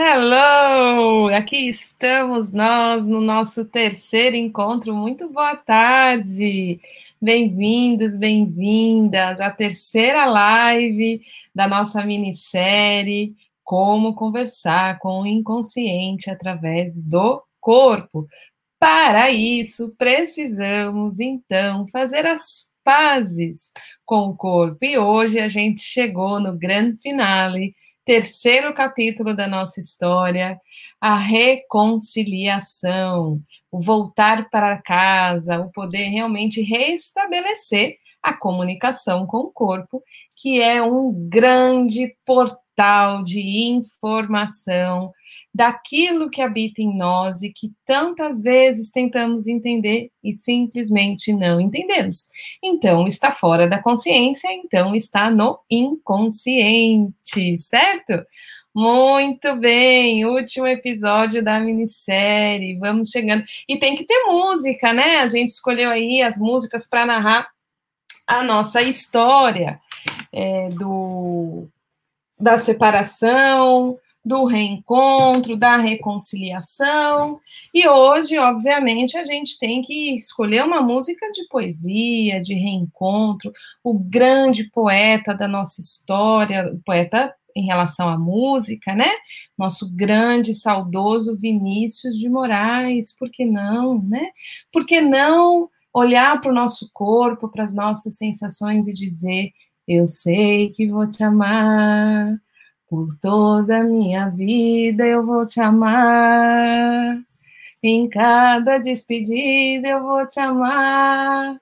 Hello! Aqui estamos nós no nosso terceiro encontro. Muito boa tarde! Bem-vindos, bem-vindas à terceira live da nossa minissérie Como Conversar com o Inconsciente através do Corpo. Para isso, precisamos então fazer as pazes com o corpo. E hoje a gente chegou no grande finale terceiro capítulo da nossa história, a reconciliação, o voltar para casa, o poder realmente restabelecer a comunicação com o corpo, que é um grande portal de informação daquilo que habita em nós e que tantas vezes tentamos entender e simplesmente não entendemos. Então, está fora da consciência, então está no inconsciente, certo? Muito bem, último episódio da minissérie, vamos chegando. E tem que ter música, né? A gente escolheu aí as músicas para narrar a nossa história é, do, da separação, do reencontro, da reconciliação. E hoje, obviamente, a gente tem que escolher uma música de poesia, de reencontro, o grande poeta da nossa história, poeta em relação à música, né? Nosso grande, saudoso Vinícius de Moraes, por que não, né? Por que não olhar para o nosso corpo, para as nossas sensações e dizer: Eu sei que vou te amar por toda a minha vida eu vou te amar. Em cada despedida eu vou te amar.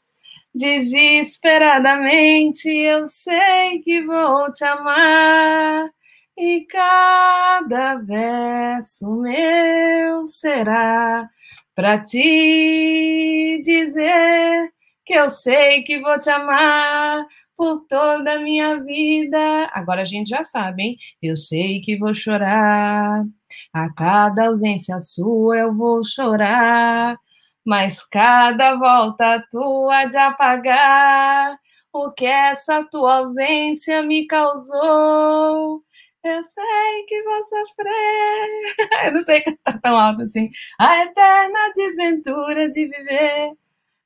Desesperadamente eu sei que vou te amar. E cada verso meu será para te dizer que eu sei que vou te amar por toda a minha vida. Agora a gente já sabe, hein? Eu sei que vou chorar. A cada ausência sua eu vou chorar. Mas cada volta tua de apagar o que essa tua ausência me causou. Eu sei que vou sofrer. Eu não sei cantar tão alto assim. A eterna desventura de viver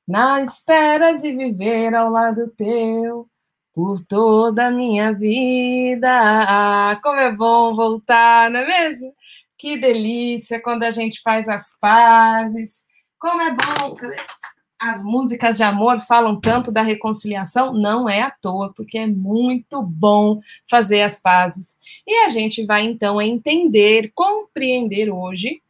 na espera de viver ao lado teu por toda a minha vida. Ah, como é bom voltar, não é mesmo? Que delícia quando a gente faz as pazes. Como é bom. As músicas de amor falam tanto da reconciliação, não é à toa, porque é muito bom fazer as pazes. E a gente vai então entender, compreender hoje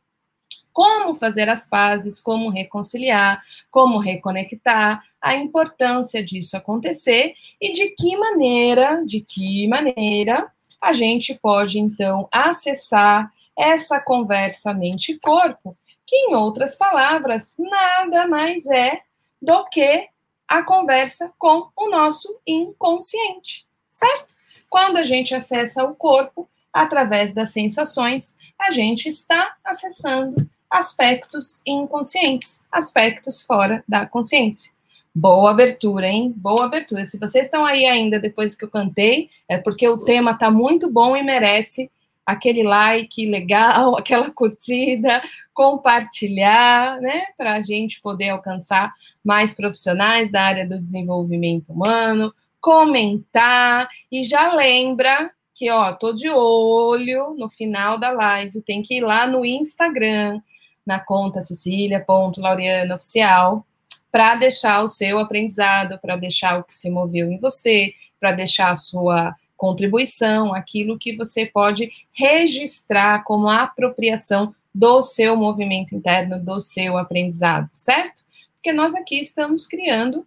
como fazer as pazes, como reconciliar, como reconectar, a importância disso acontecer e de que maneira, de que maneira a gente pode então acessar essa conversa mente-corpo, que em outras palavras nada mais é do que a conversa com o nosso inconsciente, certo? Quando a gente acessa o corpo através das sensações, a gente está acessando aspectos inconscientes, aspectos fora da consciência. Boa abertura, hein? Boa abertura. Se vocês estão aí ainda depois que eu cantei, é porque o tema tá muito bom e merece aquele like legal, aquela curtida, compartilhar, né? Para a gente poder alcançar mais profissionais da área do desenvolvimento humano, comentar e já lembra que, ó, tô de olho no final da live, tem que ir lá no Instagram, na conta cecilia.laureano oficial, para deixar o seu aprendizado, para deixar o que se moveu em você, para deixar a sua contribuição, aquilo que você pode registrar como apropriação do seu movimento interno, do seu aprendizado, certo? Porque nós aqui estamos criando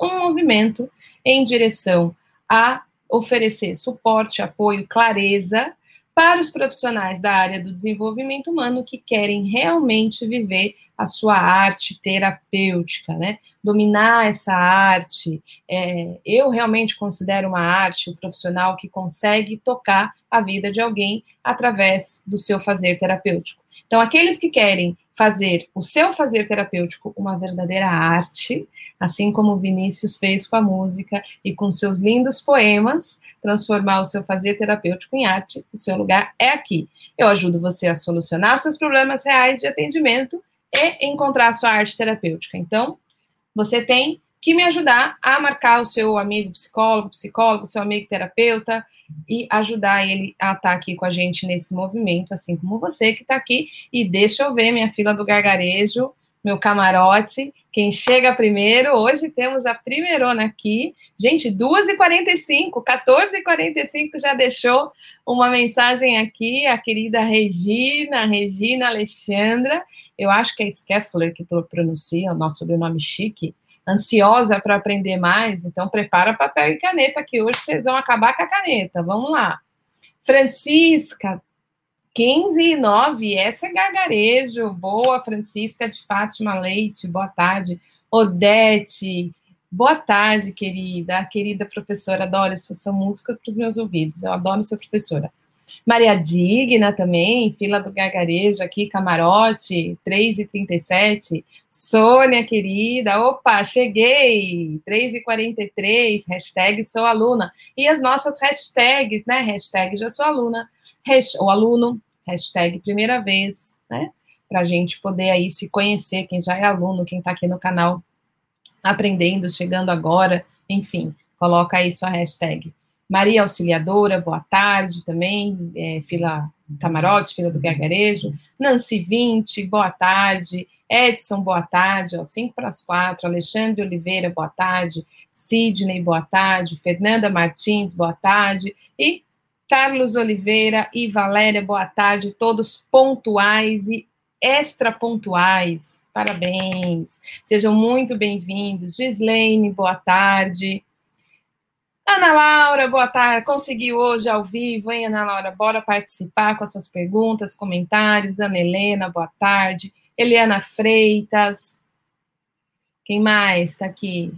um movimento em direção a oferecer suporte, apoio, clareza para os profissionais da área do desenvolvimento humano que querem realmente viver a sua arte terapêutica, né? Dominar essa arte. É, eu realmente considero uma arte o um profissional que consegue tocar a vida de alguém através do seu fazer terapêutico. Então, aqueles que querem fazer o seu fazer terapêutico uma verdadeira arte, assim como Vinícius fez com a música e com seus lindos poemas, transformar o seu fazer terapêutico em arte, o seu lugar é aqui. Eu ajudo você a solucionar seus problemas reais de atendimento e encontrar sua arte terapêutica. Então, você tem que me ajudar a marcar o seu amigo psicólogo, psicólogo, seu amigo terapeuta e ajudar ele a estar aqui com a gente nesse movimento, assim como você que está aqui. E deixa eu ver minha fila do gargarejo, meu camarote. Quem chega primeiro, hoje temos a primeirona aqui. Gente, 2h45, 14h45 já deixou uma mensagem aqui, a querida Regina, Regina Alexandra. Eu acho que é Skeffler que pronuncia o nosso sobrenome chique ansiosa para aprender mais, então prepara papel e caneta, que hoje vocês vão acabar com a caneta. Vamos lá. Francisca, 15 e 9, essa é gargarejo. Boa, Francisca de Fátima Leite, boa tarde. Odete, boa tarde, querida. Querida professora, adoro sua música para os meus ouvidos. Eu adoro sua professora. Maria Digna também, fila do gargarejo aqui, camarote, 3h37. Sônia, querida, opa, cheguei, 3h43, hashtag sou aluna. E as nossas hashtags, né? Hashtag já sou aluna, hash, ou aluno, hashtag primeira vez, né? Para a gente poder aí se conhecer, quem já é aluno, quem está aqui no canal aprendendo, chegando agora, enfim, coloca aí sua hashtag. Maria Auxiliadora, boa tarde também, é, fila camarote, fila do gargarejo. Nancy 20, boa tarde. Edson, boa tarde, ó, 5 para as 4. Alexandre Oliveira, boa tarde. Sidney, boa tarde. Fernanda Martins, boa tarde. E Carlos Oliveira e Valéria, boa tarde. Todos pontuais e extra pontuais. Parabéns. Sejam muito bem-vindos. Gislaine, boa tarde. Ana Laura, boa tarde. Conseguiu hoje ao vivo, hein, Ana Laura? Bora participar com as suas perguntas, comentários. Ana Helena, boa tarde. Eliana Freitas. Quem mais está aqui?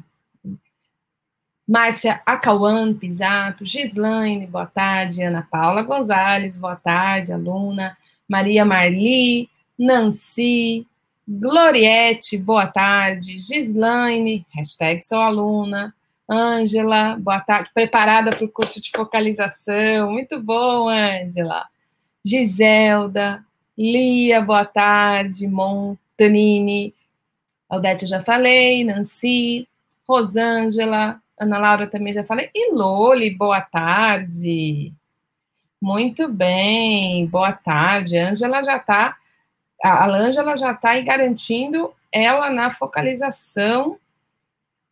Márcia Acauan Pisato, Gislaine, boa tarde. Ana Paula Gonzalez, boa tarde, aluna. Maria Marli, Nancy, Gloriette, boa tarde. Gislaine, hashtag sou aluna. Ângela, boa tarde. Preparada para o curso de focalização. Muito bom, Ângela. Giselda, Lia, boa tarde. Montanini, Aldete, eu já falei. Nancy, Rosângela, Ana Laura também já falei. E Loli, boa tarde. Muito bem, boa tarde. Ângela já está, a Ângela já está aí garantindo ela na focalização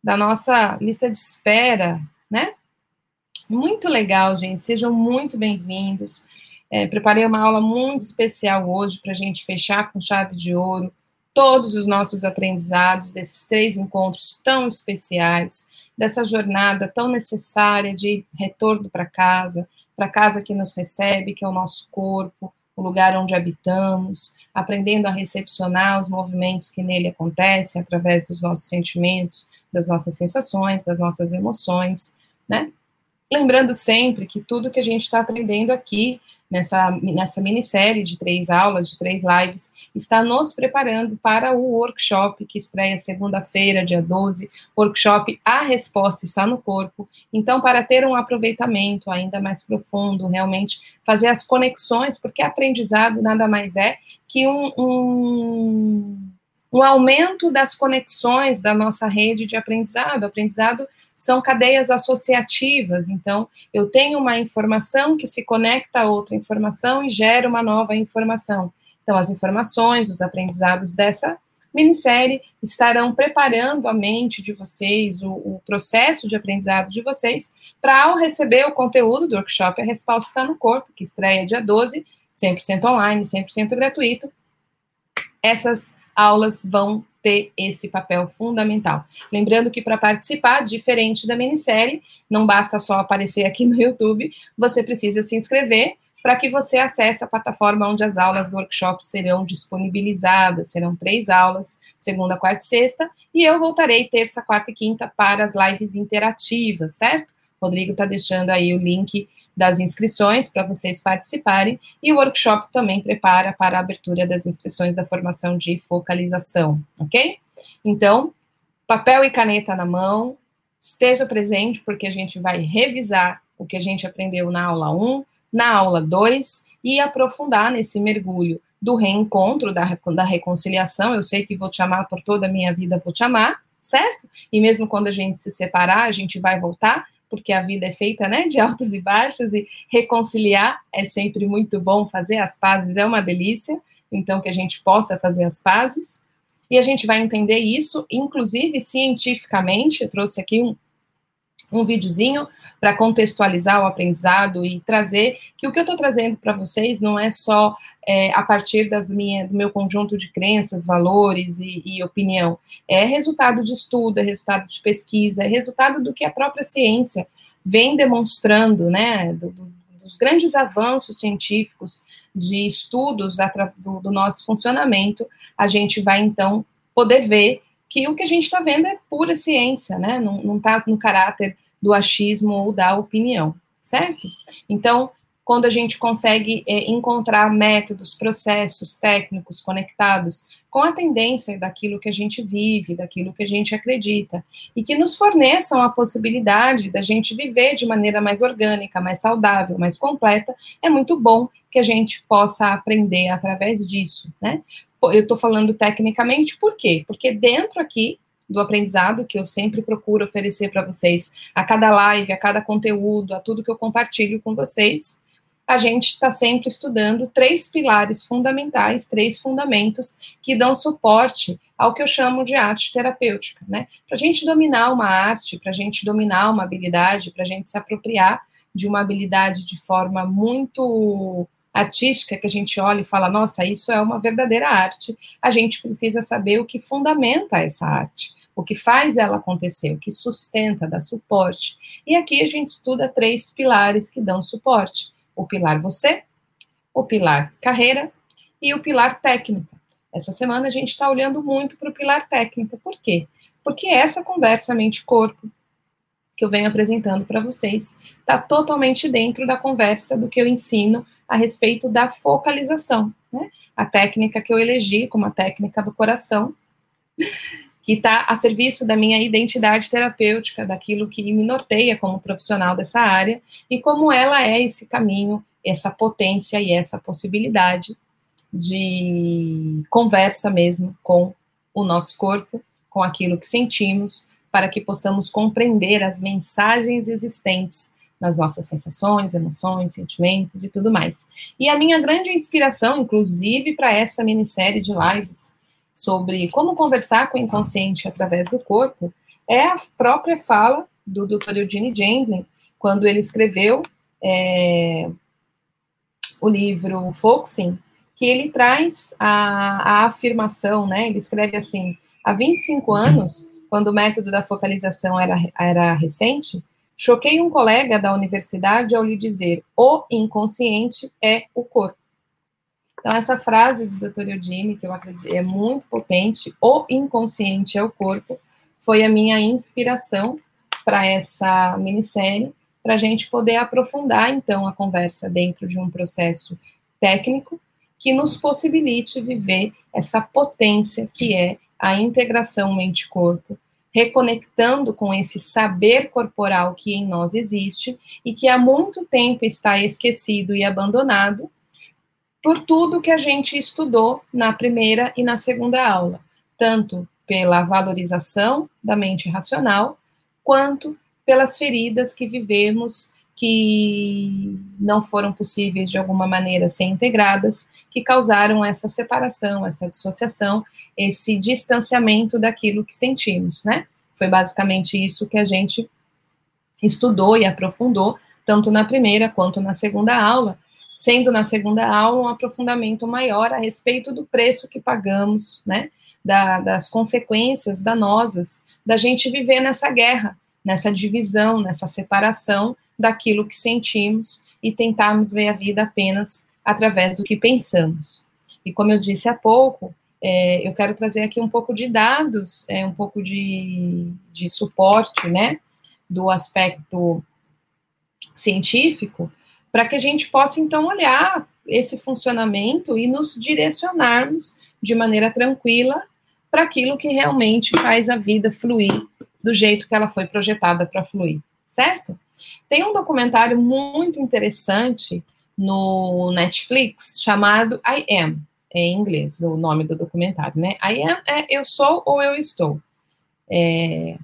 da nossa lista de espera, né? Muito legal, gente. Sejam muito bem-vindos. É, preparei uma aula muito especial hoje para a gente fechar com chave de ouro todos os nossos aprendizados desses três encontros tão especiais, dessa jornada tão necessária de retorno para casa, para casa que nos recebe, que é o nosso corpo, o lugar onde habitamos, aprendendo a recepcionar os movimentos que nele acontecem através dos nossos sentimentos, das nossas sensações, das nossas emoções, né? Lembrando sempre que tudo que a gente está aprendendo aqui, nessa, nessa minissérie de três aulas, de três lives, está nos preparando para o workshop que estreia segunda-feira, dia 12, workshop A Resposta Está no Corpo. Então, para ter um aproveitamento ainda mais profundo, realmente fazer as conexões, porque aprendizado nada mais é que um, um um aumento das conexões da nossa rede de aprendizado. Aprendizado são cadeias associativas, então eu tenho uma informação que se conecta a outra informação e gera uma nova informação. Então, as informações, os aprendizados dessa minissérie estarão preparando a mente de vocês, o, o processo de aprendizado de vocês, para ao receber o conteúdo do workshop A Resposta Está no Corpo, que estreia dia 12, 100% online, 100% gratuito, essas aulas vão ter esse papel fundamental. Lembrando que para participar, diferente da minissérie, não basta só aparecer aqui no YouTube, você precisa se inscrever para que você acesse a plataforma onde as aulas do workshop serão disponibilizadas. Serão três aulas, segunda, quarta e sexta, e eu voltarei terça, quarta e quinta para as lives interativas, certo? Rodrigo está deixando aí o link das inscrições para vocês participarem e o workshop também prepara para a abertura das inscrições da formação de focalização, ok? Então, papel e caneta na mão, esteja presente porque a gente vai revisar o que a gente aprendeu na aula 1, na aula 2 e aprofundar nesse mergulho do reencontro, da, da reconciliação. Eu sei que vou te amar por toda a minha vida, vou te amar, certo? E mesmo quando a gente se separar, a gente vai voltar, porque a vida é feita, né, de altos e baixos, e reconciliar é sempre muito bom, fazer as pazes é uma delícia, então que a gente possa fazer as pazes. E a gente vai entender isso, inclusive cientificamente, trouxe aqui um, um videozinho para contextualizar o aprendizado e trazer que o que eu estou trazendo para vocês não é só é, a partir das minha, do meu conjunto de crenças, valores e, e, opinião. É resultado de estudo, é resultado de pesquisa, é resultado do que a própria ciência vem demonstrando, né, do, do, dos grandes avanços científicos de estudos do, do nosso funcionamento, a gente vai então poder ver que o que a gente está vendo é pura ciência, né? Não está no caráter do achismo ou da opinião, certo? Então, quando a gente consegue é, encontrar métodos, processos técnicos conectados com a tendência daquilo que a gente vive, daquilo que a gente acredita, e que nos forneçam a possibilidade da gente viver de maneira mais orgânica, mais saudável, mais completa, é muito bom que a gente possa aprender através disso, né? Eu estou falando tecnicamente, por quê? Porque dentro aqui do aprendizado que eu sempre procuro oferecer para vocês a cada live, a cada conteúdo, a tudo que eu compartilho com vocês. A gente está sempre estudando três pilares fundamentais, três fundamentos que dão suporte ao que eu chamo de arte terapêutica, né? Para a gente dominar uma arte, para a gente dominar uma habilidade, para a gente se apropriar de uma habilidade de forma muito artística que a gente olha e fala, nossa, isso é uma verdadeira arte, a gente precisa saber o que fundamenta essa arte, o que faz ela acontecer, o que sustenta, dá suporte. E aqui a gente estuda três pilares que dão suporte: o pilar você, o pilar carreira e o pilar técnica. Essa semana a gente está olhando muito para o pilar técnica. Por quê? Porque essa conversa mente-corpo que eu venho apresentando para vocês está totalmente dentro da conversa do que eu ensino a respeito da focalização, né? A técnica que eu elegi como a técnica do coração, que está a serviço da minha identidade terapêutica, daquilo que me norteia como profissional dessa área, e como ela é esse caminho, essa potência e essa possibilidade de conversa mesmo com o nosso corpo, com aquilo que sentimos, para que possamos compreender as mensagens existentes nas nossas sensações, emoções, sentimentos e tudo mais. E a minha grande inspiração, inclusive, para essa minissérie de lives sobre como conversar com o inconsciente através do corpo, é a própria fala do Dr. Eugene Gendlin, quando ele escreveu é, o livro Foxing, que ele traz a, a afirmação, né? Ele escreve assim: há 25 anos, quando o método da focalização era, era recente, Choquei um colega da universidade ao lhe dizer: o inconsciente é o corpo. Então, essa frase do Dr. Eugene, que eu acredito é muito potente, o inconsciente é o corpo, foi a minha inspiração para essa minissérie, para a gente poder aprofundar, então, a conversa dentro de um processo técnico que nos possibilite viver essa potência que é a integração mente-corpo, reconectando com esse saber corporal que em nós existe e que há muito tempo está esquecido e abandonado por tudo que a gente estudou na primeira e na segunda aula, tanto pela valorização da mente racional, quanto pelas feridas que vivemos que não foram possíveis de alguma maneira ser integradas, que causaram essa separação, essa dissociação esse distanciamento daquilo que sentimos, né? Foi basicamente isso que a gente estudou e aprofundou, tanto na primeira quanto na segunda aula, sendo na segunda aula um aprofundamento maior a respeito do preço que pagamos, né? Da, das consequências danosas da gente viver nessa guerra, nessa divisão, nessa separação daquilo que sentimos e tentarmos ver a vida apenas através do que pensamos. E como eu disse há pouco, é, eu quero trazer aqui um pouco de dados, é, um pouco de, de suporte, né, do aspecto científico, para que a gente possa então olhar esse funcionamento e nos direcionarmos de maneira tranquila para aquilo que realmente faz a vida fluir do jeito que ela foi projetada para fluir, certo? Tem um documentário muito interessante no Netflix chamado I Am, em inglês, o nome do documentário, né? I Am é eu sou ou eu estou. É,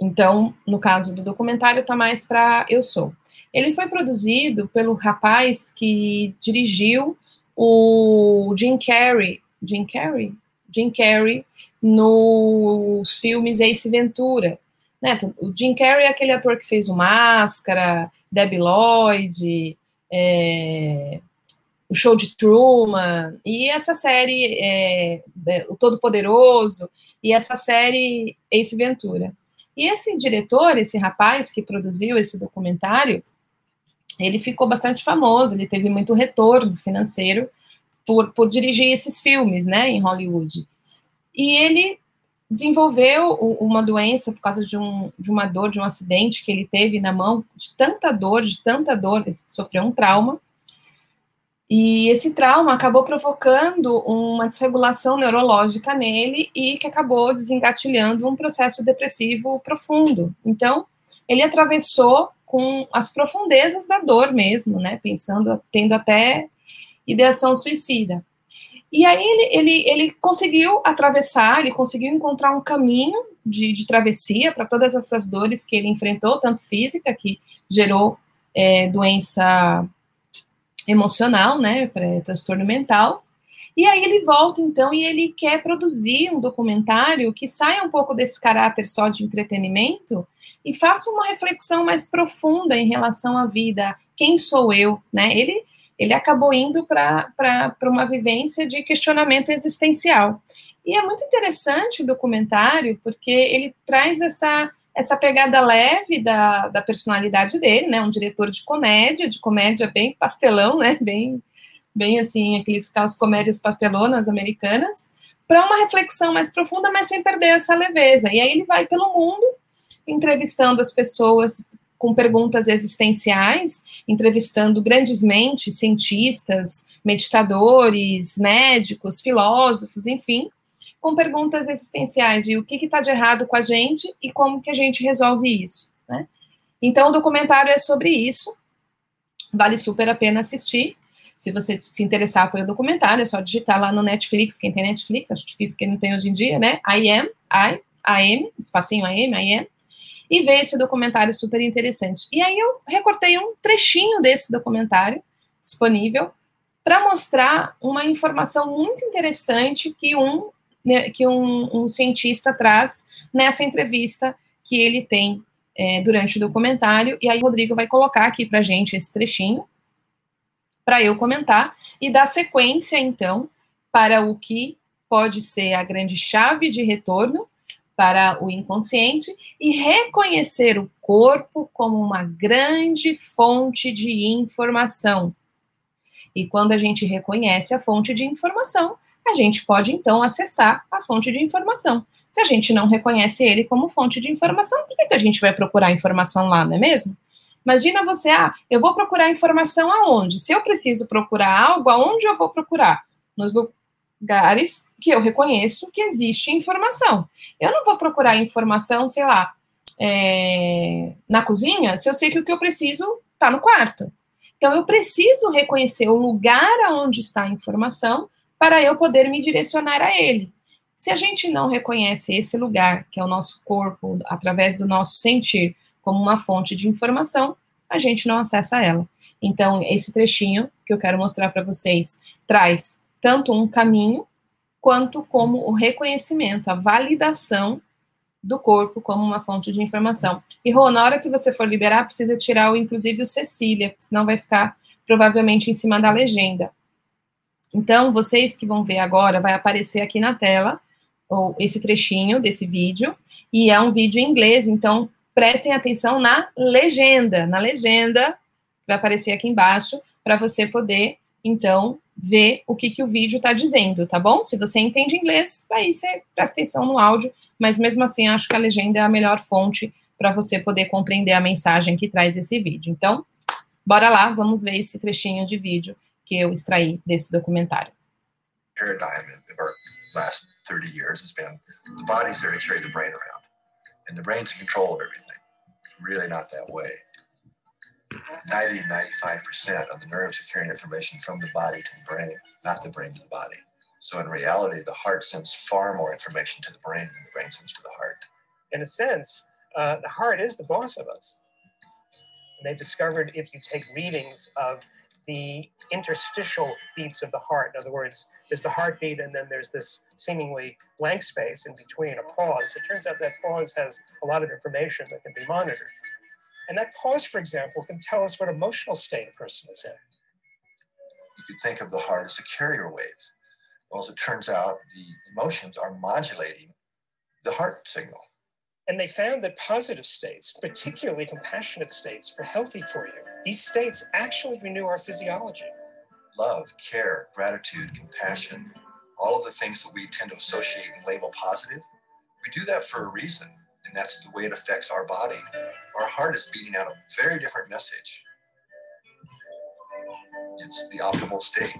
então, no caso do documentário, está mais para eu sou. Ele foi produzido pelo rapaz que dirigiu o Jim Carrey, Jim Carrey, Jim Carrey nos filmes Ace Ventura. Né? O Jim Carrey é aquele ator que fez o Máscara, Debbie Lloyd, é, o Show de Truman, e essa série, é, é o Todo Poderoso, e essa série Ace Ventura. E esse diretor, esse rapaz que produziu esse documentário, ele ficou bastante famoso, ele teve muito retorno financeiro por, por dirigir esses filmes, né, em Hollywood. E ele desenvolveu uma doença por causa de, um, de uma dor, de um acidente que ele teve na mão, de tanta dor, de tanta dor, sofreu um trauma. E esse trauma acabou provocando uma desregulação neurológica nele e que acabou desengatilhando um processo depressivo profundo. Então, ele atravessou com as profundezas da dor mesmo, né? Pensando, tendo até ideação suicida. E aí ele, ele, ele conseguiu atravessar, ele conseguiu encontrar um caminho de, de travessia para todas essas dores que ele enfrentou, tanto física, que gerou é, doença emocional, né, para transtorno mental, e aí ele volta, então, e ele quer produzir um documentário que saia um pouco desse caráter só de entretenimento e faça uma reflexão mais profunda em relação à vida. Quem sou eu? Né? Ele, ele acabou indo para uma vivência de questionamento existencial. E é muito interessante o documentário, porque ele traz essa, essa pegada leve da, da personalidade dele, né? Um diretor de comédia, de comédia bem pastelão, né? Bem bem assim, aqueles, aquelas comédias pastelonas americanas, para uma reflexão mais profunda, mas sem perder essa leveza. E aí ele vai pelo mundo entrevistando as pessoas com perguntas existenciais, entrevistando grandes mentes, cientistas, meditadores, médicos, filósofos, enfim, com perguntas existenciais de o que está de errado com a gente e como que a gente resolve isso. Né? Então, o documentário é sobre isso, vale super a pena assistir. Se você se interessar pelo documentário, é só digitar lá no Netflix, quem tem Netflix, acho difícil quem não tem hoje em dia, né? I am, I, AM, espacinho AM, I am, e ver esse documentário super interessante. E aí eu recortei um trechinho desse documentário disponível para mostrar uma informação muito interessante que um né, que um, um, cientista traz nessa entrevista que ele tem é, durante o documentário. E aí o Rodrigo vai colocar aqui para gente esse trechinho para eu comentar e dar sequência, então, para o que pode ser a grande chave de retorno para o inconsciente e reconhecer o corpo como uma grande fonte de informação. E quando a gente reconhece a fonte de informação, a gente pode então acessar a fonte de informação. Se a gente não reconhece ele como fonte de informação, por que, que a gente vai procurar informação lá, não é mesmo? Imagina você, ah, eu vou procurar informação aonde? Se eu preciso procurar algo, aonde eu vou procurar? Nos lugares que eu reconheço que existe informação. Eu não vou procurar informação, sei lá, é, na cozinha, se eu sei que o que eu preciso está no quarto. Então, eu preciso reconhecer o lugar aonde está a informação para eu poder me direcionar a ele. Se a gente não reconhece esse lugar, que é o nosso corpo, através do nosso sentir, como uma fonte de informação, a gente não acessa ela. Então, esse trechinho que eu quero mostrar para vocês traz tanto um caminho quanto como o reconhecimento, a validação do corpo como uma fonte de informação. E, Rô, na hora que você for liberar, precisa tirar, o, inclusive, o Cecília, senão vai ficar provavelmente em cima da legenda. Então, vocês que vão ver agora, vai aparecer aqui na tela ou esse trechinho desse vídeo, e é um vídeo em inglês, então prestem atenção na legenda. Na legenda, vai aparecer aqui embaixo, para você poder, então, ver o que, que o vídeo está dizendo, tá bom? Se você entende inglês, aí você presta atenção no áudio, mas mesmo assim, acho que a legenda é a melhor fonte para você poder compreender a mensagem que traz esse vídeo. Então, Bora lá, vamos ver esse trechinho de vídeo que eu extraí desse documentário. Paradigm of our last 30 years has been the body's there to carry the brain around, and the brain's in control of everything. It's really not that way. 90 to 95% of the nerves are carrying information from the body to the brain, not the brain to the body. So in reality, the heart sends far more information to the brain than the brain sends to the heart. In a sense, uh, the heart is the boss of us. They discovered if you take readings of the interstitial beats of the heart, in other words, there's the heartbeat and then there's this seemingly blank space in between, a pause. It turns out that pause has a lot of information that can be monitored. And that pause, for example, can tell us what emotional state a person is in. You could think of the heart as a carrier wave. Well, as it turns out, the emotions are modulating the heart signal. And they found that positive states, particularly compassionate states, are healthy for you. These states actually renew our physiology. Love, care, gratitude, compassion, all of the things that we tend to associate and label positive, we do that for a reason. And that's the way it affects our body. Our heart is beating out a very different message. It's the optimal state.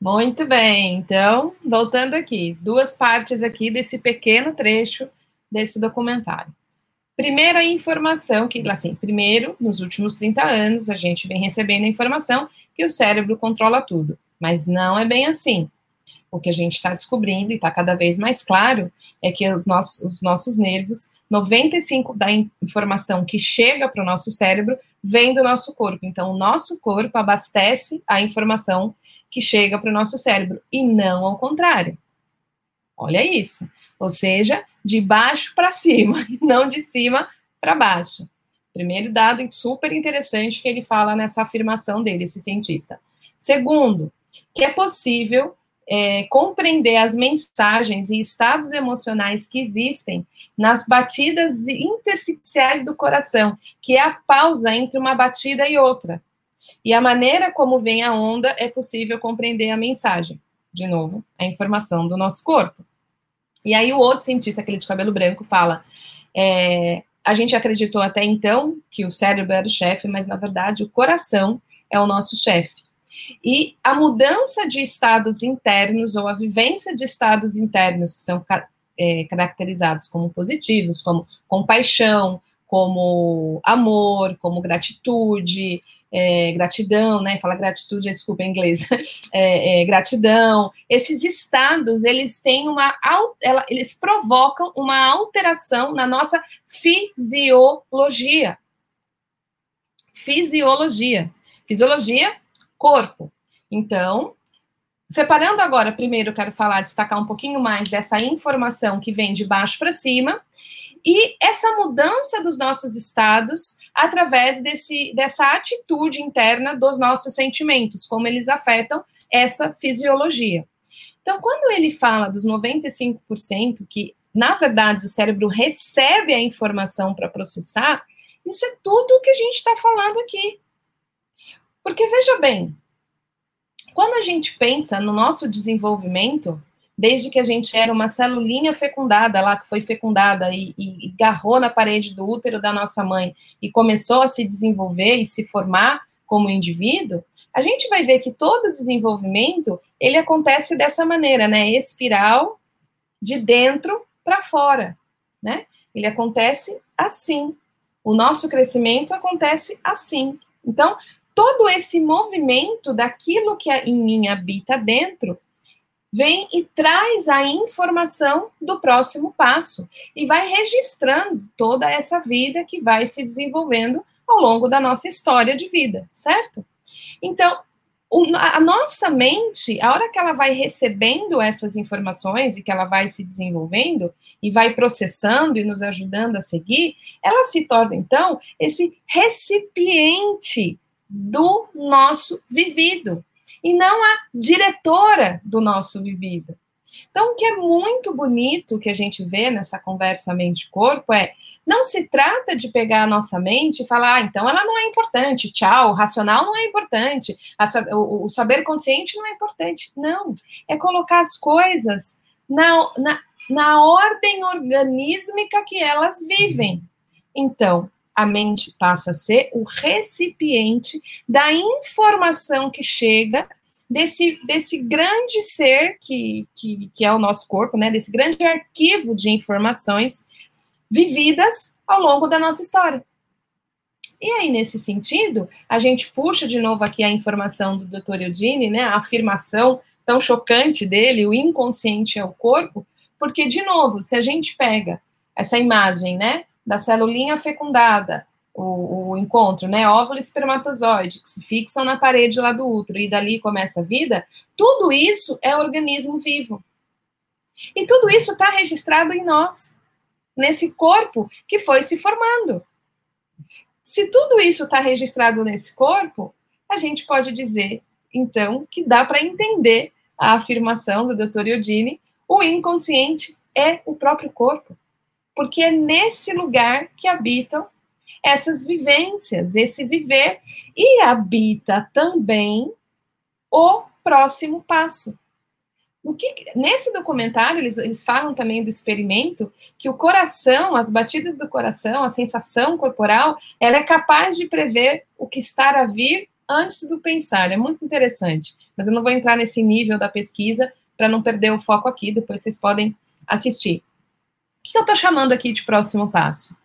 Muito bem, então, voltando aqui, duas partes aqui desse pequeno trecho desse documentário. Primeira informação que, assim, primeiro, nos últimos 30 anos, a gente vem recebendo a informação que o cérebro controla tudo, mas não é bem assim. O que a gente está descobrindo e está cada vez mais claro é que os nossos, os nossos nervos, 95% da informação que chega para o nosso cérebro vem do nosso corpo. Então, o nosso corpo abastece a informação que chega para o nosso cérebro e não ao contrário. Olha isso. Ou seja, de baixo para cima, não de cima para baixo. Primeiro dado super interessante que ele fala nessa afirmação dele, esse cientista. Segundo, que é possível é, compreender as mensagens e estados emocionais que existem nas batidas intersticiais do coração, que é a pausa entre uma batida e outra. E a maneira como vem a onda é possível compreender a mensagem. De novo, a informação do nosso corpo. E aí o outro cientista, aquele de cabelo branco, fala: é, a gente acreditou até então que o cérebro era o chefe, mas na verdade o coração é o nosso chefe. E a mudança de estados internos ou a vivência de estados internos que são é, caracterizados como positivos, como compaixão, como amor, como gratitude, é, gratidão, né? Fala gratitude, desculpa em inglês. É, é, gratidão. Esses estados, eles têm uma, eles provocam uma alteração na nossa fisiologia. Fisiologia. Fisiologia, corpo. Então, separando agora, primeiro quero falar, destacar um pouquinho mais dessa informação que vem de baixo para cima e essa mudança dos nossos estados através desse, dessa atitude interna dos nossos sentimentos, como eles afetam essa fisiologia. Então, quando ele fala dos 95% que, na verdade, o cérebro recebe a informação para processar, isso é tudo o que a gente está falando aqui. Porque, veja bem, quando a gente pensa no nosso desenvolvimento, desde que a gente era uma celulinha fecundada lá, que foi fecundada e, e, e garrou na parede do útero da nossa mãe e começou a se desenvolver e se formar como indivíduo, a gente vai ver que todo o desenvolvimento ele acontece dessa maneira, né? Espiral de dentro para fora, né? Ele acontece assim. O nosso crescimento acontece assim. Então, todo esse movimento daquilo que em mim habita dentro vem e traz a informação do próximo passo e vai registrando toda essa vida que vai se desenvolvendo ao longo da nossa história de vida, certo? Então, a nossa mente, a hora que ela vai recebendo essas informações e que ela vai se desenvolvendo e vai processando e nos ajudando a seguir, ela se torna então esse recipiente do nosso vivido e não a diretora do nosso vivido. Então, o que é muito bonito que a gente vê nessa conversa mente-corpo é não se trata de pegar a nossa mente e falar, ah, então ela não é importante, tchau, o racional não é importante, a, o, o, saber consciente não é importante. Não, é colocar as coisas na, na, na ordem organísmica que elas vivem. então a mente passa a ser o recipiente da informação que chega desse, desse grande ser que, que, que é o nosso corpo, né? Desse grande arquivo de informações vividas ao longo da nossa história. E aí, nesse sentido, a gente puxa de novo aqui a informação do Dr. Eudine, né? A afirmação tão chocante dele, o inconsciente é o corpo, porque, de novo, se a gente pega essa imagem, né? Da celulinha fecundada, o, o, encontro, né, óvulo e espermatozoide, que se fixam na parede lá do útero e dali começa a vida, tudo isso é organismo vivo. E tudo isso está registrado em nós, nesse corpo que foi se formando. Se tudo isso está registrado nesse corpo, a gente pode dizer, então, que dá para entender a afirmação do Dr. Iodine, o inconsciente é o próprio corpo porque é nesse lugar que habitam essas vivências, esse viver, e habita também o próximo passo. O que, nesse documentário, eles, eles falam também do experimento que o coração, as batidas do coração, a sensação corporal, ela é capaz de prever o que está a vir antes do pensar. É muito interessante, mas eu não vou entrar nesse nível da pesquisa para não perder o foco aqui, depois vocês podem assistir que eu estou chamando aqui de próximo passo?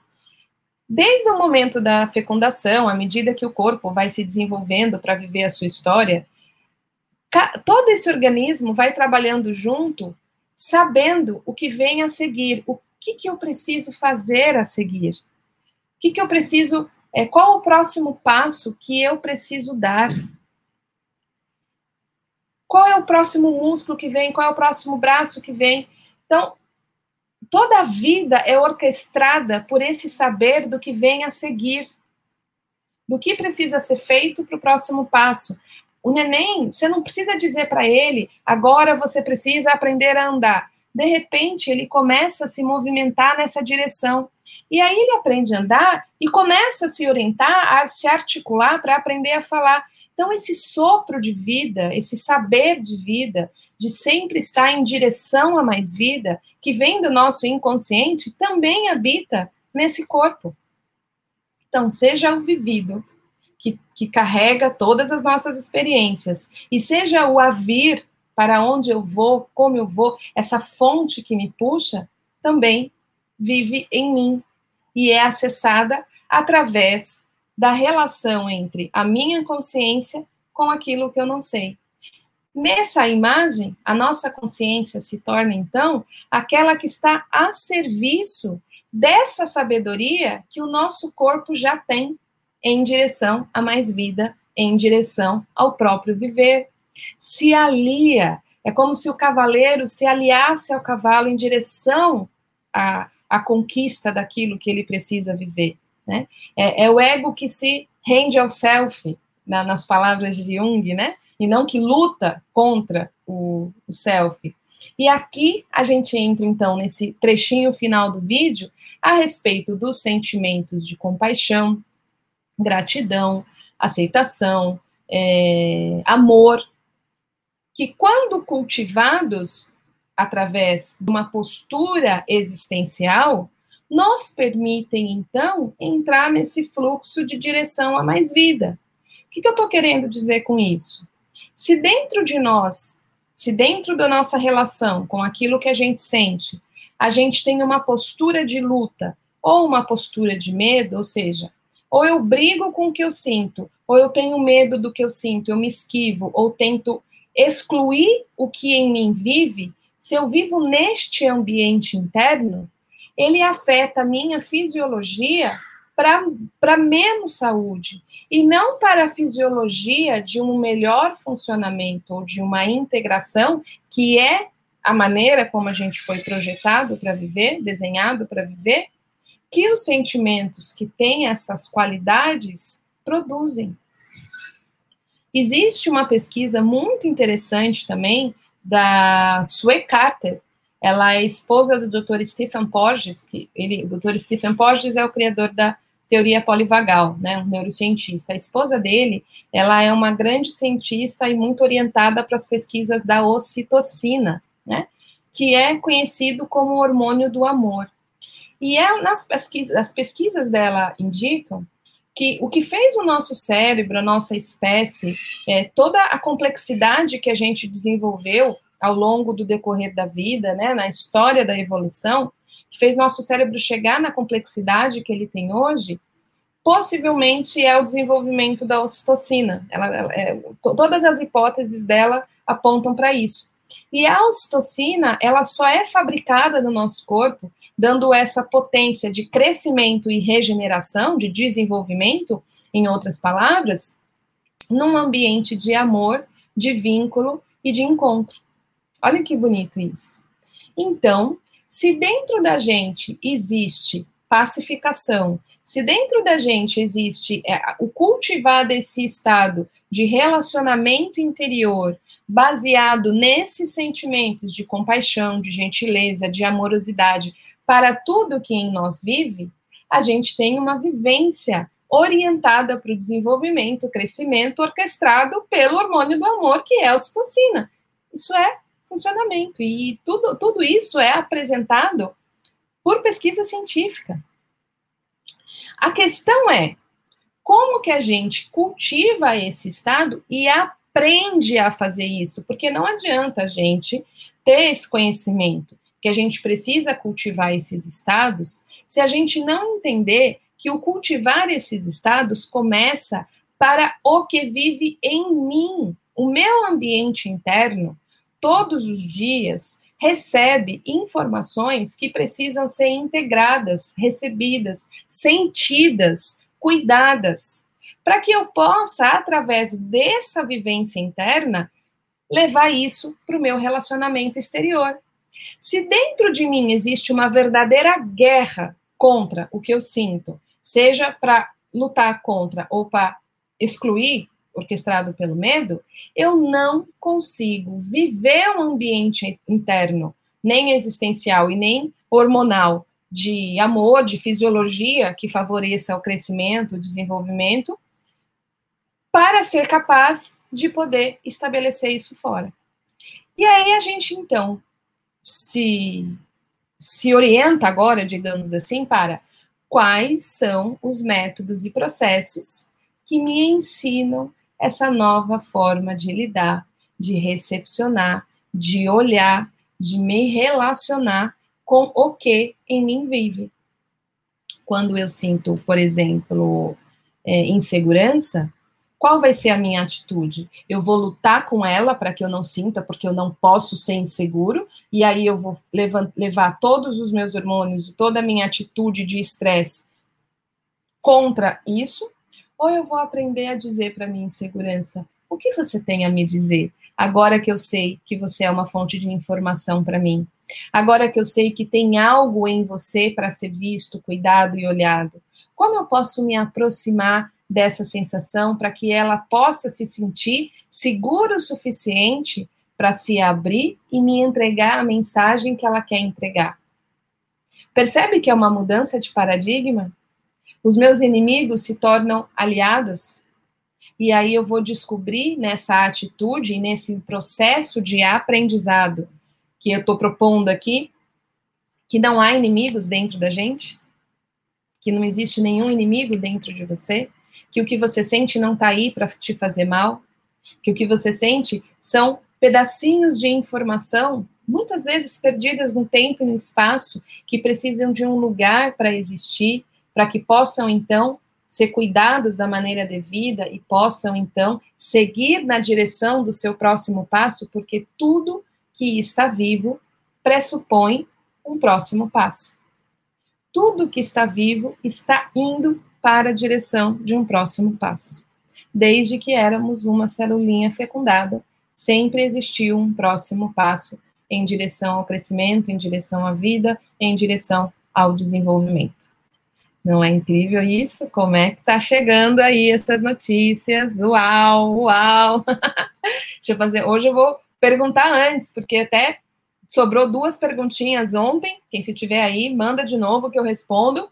Desde o momento da fecundação, à medida que o corpo vai se desenvolvendo para viver a sua história, todo esse organismo vai trabalhando junto, sabendo o que vem a seguir, o que, que eu preciso fazer a seguir, o que, que eu preciso, é, qual o próximo passo que eu preciso dar. Qual é o próximo músculo que vem? Qual é o próximo braço que vem? Então, toda a vida é orquestrada por esse saber do que vem a seguir, do que precisa ser feito para o próximo passo. O neném, você não precisa dizer para ele, agora você precisa aprender a andar. De repente, ele começa a se movimentar nessa direção. E aí ele aprende a andar e começa a se orientar, a se articular para aprender a falar. Então, esse sopro de vida, esse saber de vida, de sempre estar em direção a mais vida, que vem do nosso inconsciente, também habita nesse corpo. Então, seja o vivido, que, que carrega todas as nossas experiências, e seja o avir para onde eu vou, como eu vou, essa fonte que me puxa, também vive em mim e é acessada através da relação entre a minha consciência com aquilo que eu não sei. Nessa imagem, a nossa consciência se torna, então, aquela que está a serviço dessa sabedoria que o nosso corpo já tem em direção a mais vida, em direção ao próprio viver. Se alia, é como se o cavaleiro se aliasse ao cavalo em direção à, à conquista daquilo que ele precisa viver. Né? É, é, o ego que se rende ao self, na, nas palavras de Jung, né? e não que luta contra o, o self. E aqui a gente entra, então, nesse trechinho final do vídeo a respeito dos sentimentos de compaixão, gratidão, aceitação, é, amor, que quando cultivados através de uma postura existencial, nos permitem, então, entrar nesse fluxo de direção a mais vida. O que, que eu estou querendo dizer com isso? Se dentro de nós, se dentro da nossa relação com aquilo que a gente sente, a gente tem uma postura de luta ou uma postura de medo, ou seja, ou eu brigo com o que eu sinto, ou eu tenho medo do que eu sinto, eu me esquivo, ou tento excluir o que em mim vive, se eu vivo neste ambiente interno, ele afeta a minha fisiologia para menos saúde e não para a fisiologia de um melhor funcionamento ou de uma integração que é a maneira como a gente foi projetado para viver, desenhado para viver, que os sentimentos que têm essas qualidades produzem. Existe uma pesquisa muito interessante também da Sue Carter, ela é esposa do Dr. Stephen Porges, que ele, o Dr. Stephen Porges é o criador da teoria polivagal, né, um neurocientista. A esposa dele, ela é uma grande cientista e muito orientada para as pesquisas da ocitocina, né, que é conhecido como hormônio do amor. E ela, nas pesquisas, as pesquisas dela indicam que o que fez o nosso cérebro, a nossa espécie, é, toda a complexidade que a gente desenvolveu ao longo do decorrer da vida, né, na história da evolução, que fez nosso cérebro chegar na complexidade que ele tem hoje, possivelmente é o desenvolvimento da ocitocina. Ela, ela é, todas as hipóteses dela apontam para isso. E a ocitocina, ela só é fabricada no nosso corpo, dando essa potência de crescimento e regeneração, de desenvolvimento, em outras palavras, num ambiente de amor, de vínculo e de encontro. Olha que bonito isso. Então, se dentro da gente existe pacificação, se dentro da gente existe é, o cultivar desse estado de relacionamento interior, baseado nesses sentimentos de compaixão, de gentileza, de amorosidade para tudo que em nós vive, a gente tem uma vivência orientada para o desenvolvimento, crescimento, orquestrado pelo hormônio do amor, que é a ocitocina. Isso é funcionamento. E tudo, tudo isso é apresentado por pesquisa científica. A questão é como que a gente cultiva esse estado e aprende a fazer isso, porque não adianta a gente ter esse conhecimento que a gente precisa cultivar esses estados se a gente não entender que o cultivar esses estados começa para o que vive em mim, o meu ambiente interno, todos os dias recebe informações que precisam ser integradas, recebidas, sentidas, cuidadas, para que eu possa, através dessa vivência interna, levar isso para o meu relacionamento exterior. Se dentro de mim existe uma verdadeira guerra contra o que eu sinto, seja para lutar contra ou para excluir, orquestrado pelo medo, eu não consigo viver um ambiente interno, nem existencial e nem hormonal, de amor, de fisiologia que favoreça o crescimento, o desenvolvimento, para ser capaz de poder estabelecer isso fora. E aí a gente, então, se, se orienta agora, digamos assim, para quais são os métodos e processos que me ensinam essa nova forma de lidar, de recepcionar, de olhar, de me relacionar com o que em mim vive. Quando eu sinto, por exemplo, é, insegurança, qual vai ser a minha atitude? Eu vou lutar com ela para que eu não sinta, porque eu não posso ser inseguro, e aí eu vou levar, todos os meus hormônios, toda a minha atitude de estresse contra isso, ou eu vou aprender a dizer para minha insegurança: o que você tem a me dizer? Agora que eu sei que você é uma fonte de informação para mim. Agora que eu sei que tem algo em você para ser visto, cuidado e olhado. Como eu posso me aproximar dessa sensação para que ela possa se sentir segura o suficiente para se abrir e me entregar a mensagem que ela quer entregar? Percebe que é uma mudança de paradigma? Os meus inimigos se tornam aliados. E aí eu vou descobrir nessa atitude, nesse processo de aprendizado que eu estou propondo aqui, que não há inimigos dentro da gente, que não existe nenhum inimigo dentro de você, que o que você sente não está aí para te fazer mal, que o que você sente são pedacinhos de informação, muitas vezes perdidas no tempo e no espaço, que precisam de um lugar para existir, para que possam então ser cuidados da maneira devida e possam então seguir na direção do seu próximo passo, porque tudo que está vivo pressupõe um próximo passo. Tudo que está vivo está indo para a direção de um próximo passo. Desde que éramos uma celulinha fecundada, sempre existiu um próximo passo em direção ao crescimento, em direção à vida, em direção ao desenvolvimento. Não é incrível isso? Como é que tá chegando aí essas notícias? Uau, uau! Deixa eu fazer. Hoje eu vou perguntar antes, porque até sobrou duas perguntinhas ontem. Quem se tiver aí, manda de novo que eu respondo,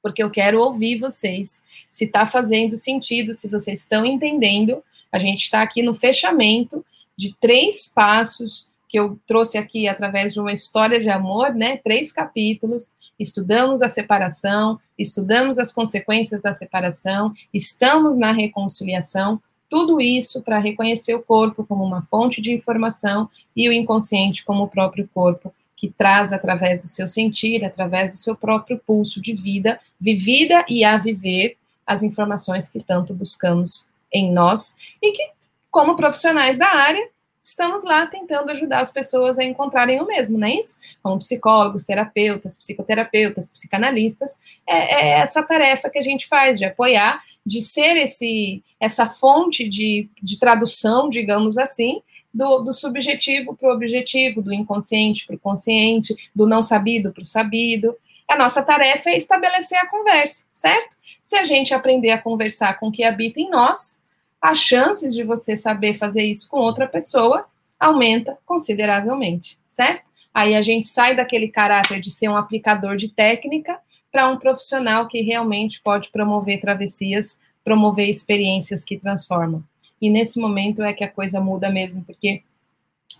porque eu quero ouvir vocês. Se está fazendo sentido, se vocês estão entendendo. A gente está aqui no fechamento de três passos que eu trouxe aqui através de uma história de amor, né? Três capítulos. Estudamos a separação, estudamos as consequências da separação, estamos na reconciliação. Tudo isso para reconhecer o corpo como uma fonte de informação e o inconsciente como o próprio corpo que traz através do seu sentir, através do seu próprio pulso de vida, vivida e a viver as informações que tanto buscamos em nós e que, como profissionais da área, estamos lá tentando ajudar as pessoas a encontrarem o mesmo, não é isso? Como psicólogos, terapeutas, psicoterapeutas, psicanalistas, é, é essa tarefa que a gente faz de apoiar, de ser esse essa fonte de, de tradução, digamos assim, do, do subjetivo para o objetivo, do inconsciente para o consciente, do não sabido para o sabido. A nossa tarefa é estabelecer a conversa, certo? Se a gente aprender a conversar com o que habita em nós, as chances de você saber fazer isso com outra pessoa aumenta consideravelmente, certo? Aí a gente sai daquele caráter de ser um aplicador de técnica para um profissional que realmente pode promover travessias, promover experiências que transformam. E nesse momento é que a coisa muda mesmo, porque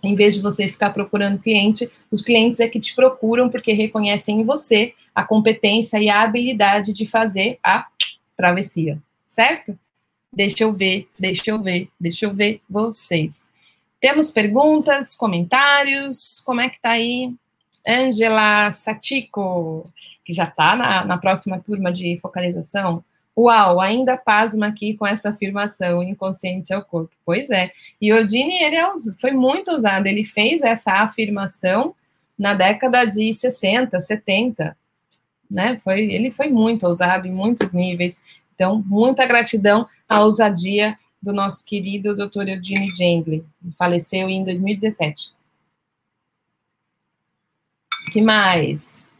em vez de você ficar procurando cliente, os clientes é que te procuram porque reconhecem em você a competência e a habilidade de fazer a travessia, certo? Deixa eu ver, deixa eu ver, deixa eu ver vocês. Temos perguntas, comentários? Como é que tá aí? Angela Satico, que já tá na, na próxima turma de focalização. Uau, ainda pasma aqui com essa afirmação, inconsciente é o corpo. Pois é. E Odini, ele é, foi muito usado, ele fez essa afirmação na década de 60, 70, né? Foi, ele foi muito usado em muitos níveis. Então, muita gratidão à ousadia do nosso querido Dr. Eugene Jengli, faleceu em 2017. que mais?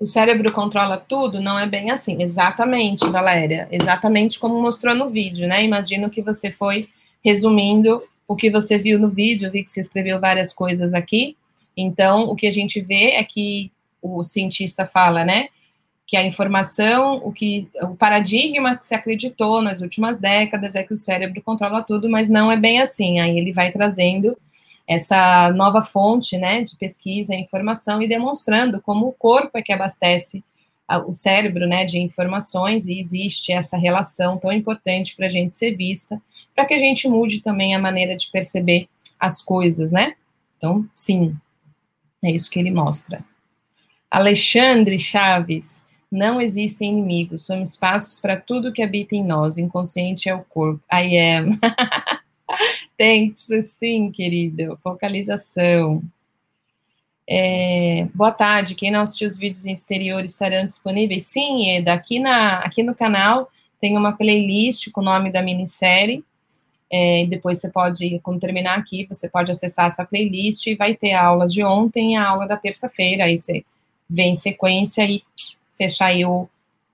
O cérebro controla tudo? Não é bem assim. Exatamente, Valéria. Exatamente como mostrou no vídeo, né? Imagino que você foi resumindo o que você viu no vídeo. Eu vi que você escreveu várias coisas aqui. Então, o que a gente vê é que o cientista fala, né? Que a informação, o que o paradigma que se acreditou nas últimas décadas é que o cérebro controla tudo, mas não é bem assim. Aí ele vai trazendo essa nova fonte, né, de pesquisa, informação e demonstrando como o corpo é que abastece o cérebro, né, de informações e existe essa relação tão importante para a gente ser vista, para que a gente mude também a maneira de perceber as coisas, né? Então, sim, é isso que ele mostra. Alexandre Chaves, não existem inimigos, somos espaços para tudo que habita em nós. Inconsciente é o corpo. I am. Thanks, sim, querido. Focalização. É, boa tarde. Quem não assistiu os vídeos em exterior estarão disponíveis? Sim, Eda. Aqui, na, aqui no canal tem uma playlist com o nome da minissérie. É, depois você pode, quando terminar aqui, você pode acessar essa playlist e vai ter a aula de ontem e a aula da terça-feira. Aí você vem em sequência e fechar aí o,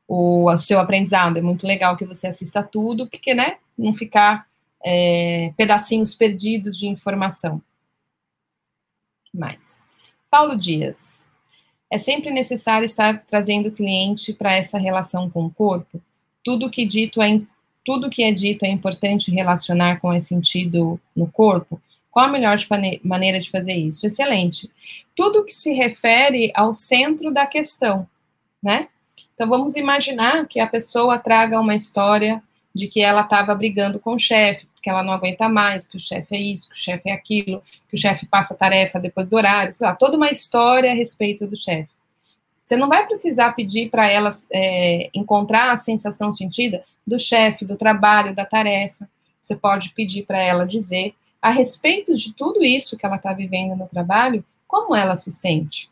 o, o, seu aprendizado. É muito legal que você assista tudo, porque, né, não ficar é, pedacinhos perdidos de informação. mais? Paulo Dias. É sempre necessário estar trazendo o cliente para essa relação com o corpo? Tudo que dito é tudo que é dito é importante relacionar com esse sentido no corpo? Qual a melhor maneira de fazer isso? Excelente. Tudo que se refere ao centro da questão né? Então vamos imaginar que a pessoa traga uma história de que ela estava brigando com o chefe, porque ela não aguenta mais, que o chefe é isso, que o chefe é aquilo, que o chefe passa tarefa depois do horário, sei lá, toda uma história a respeito do chefe. Você não vai precisar pedir para ela é, encontrar a sensação sentida do chefe, do trabalho, da tarefa. Você pode pedir para ela dizer a respeito de tudo isso que ela está vivendo no trabalho, como ela se sente.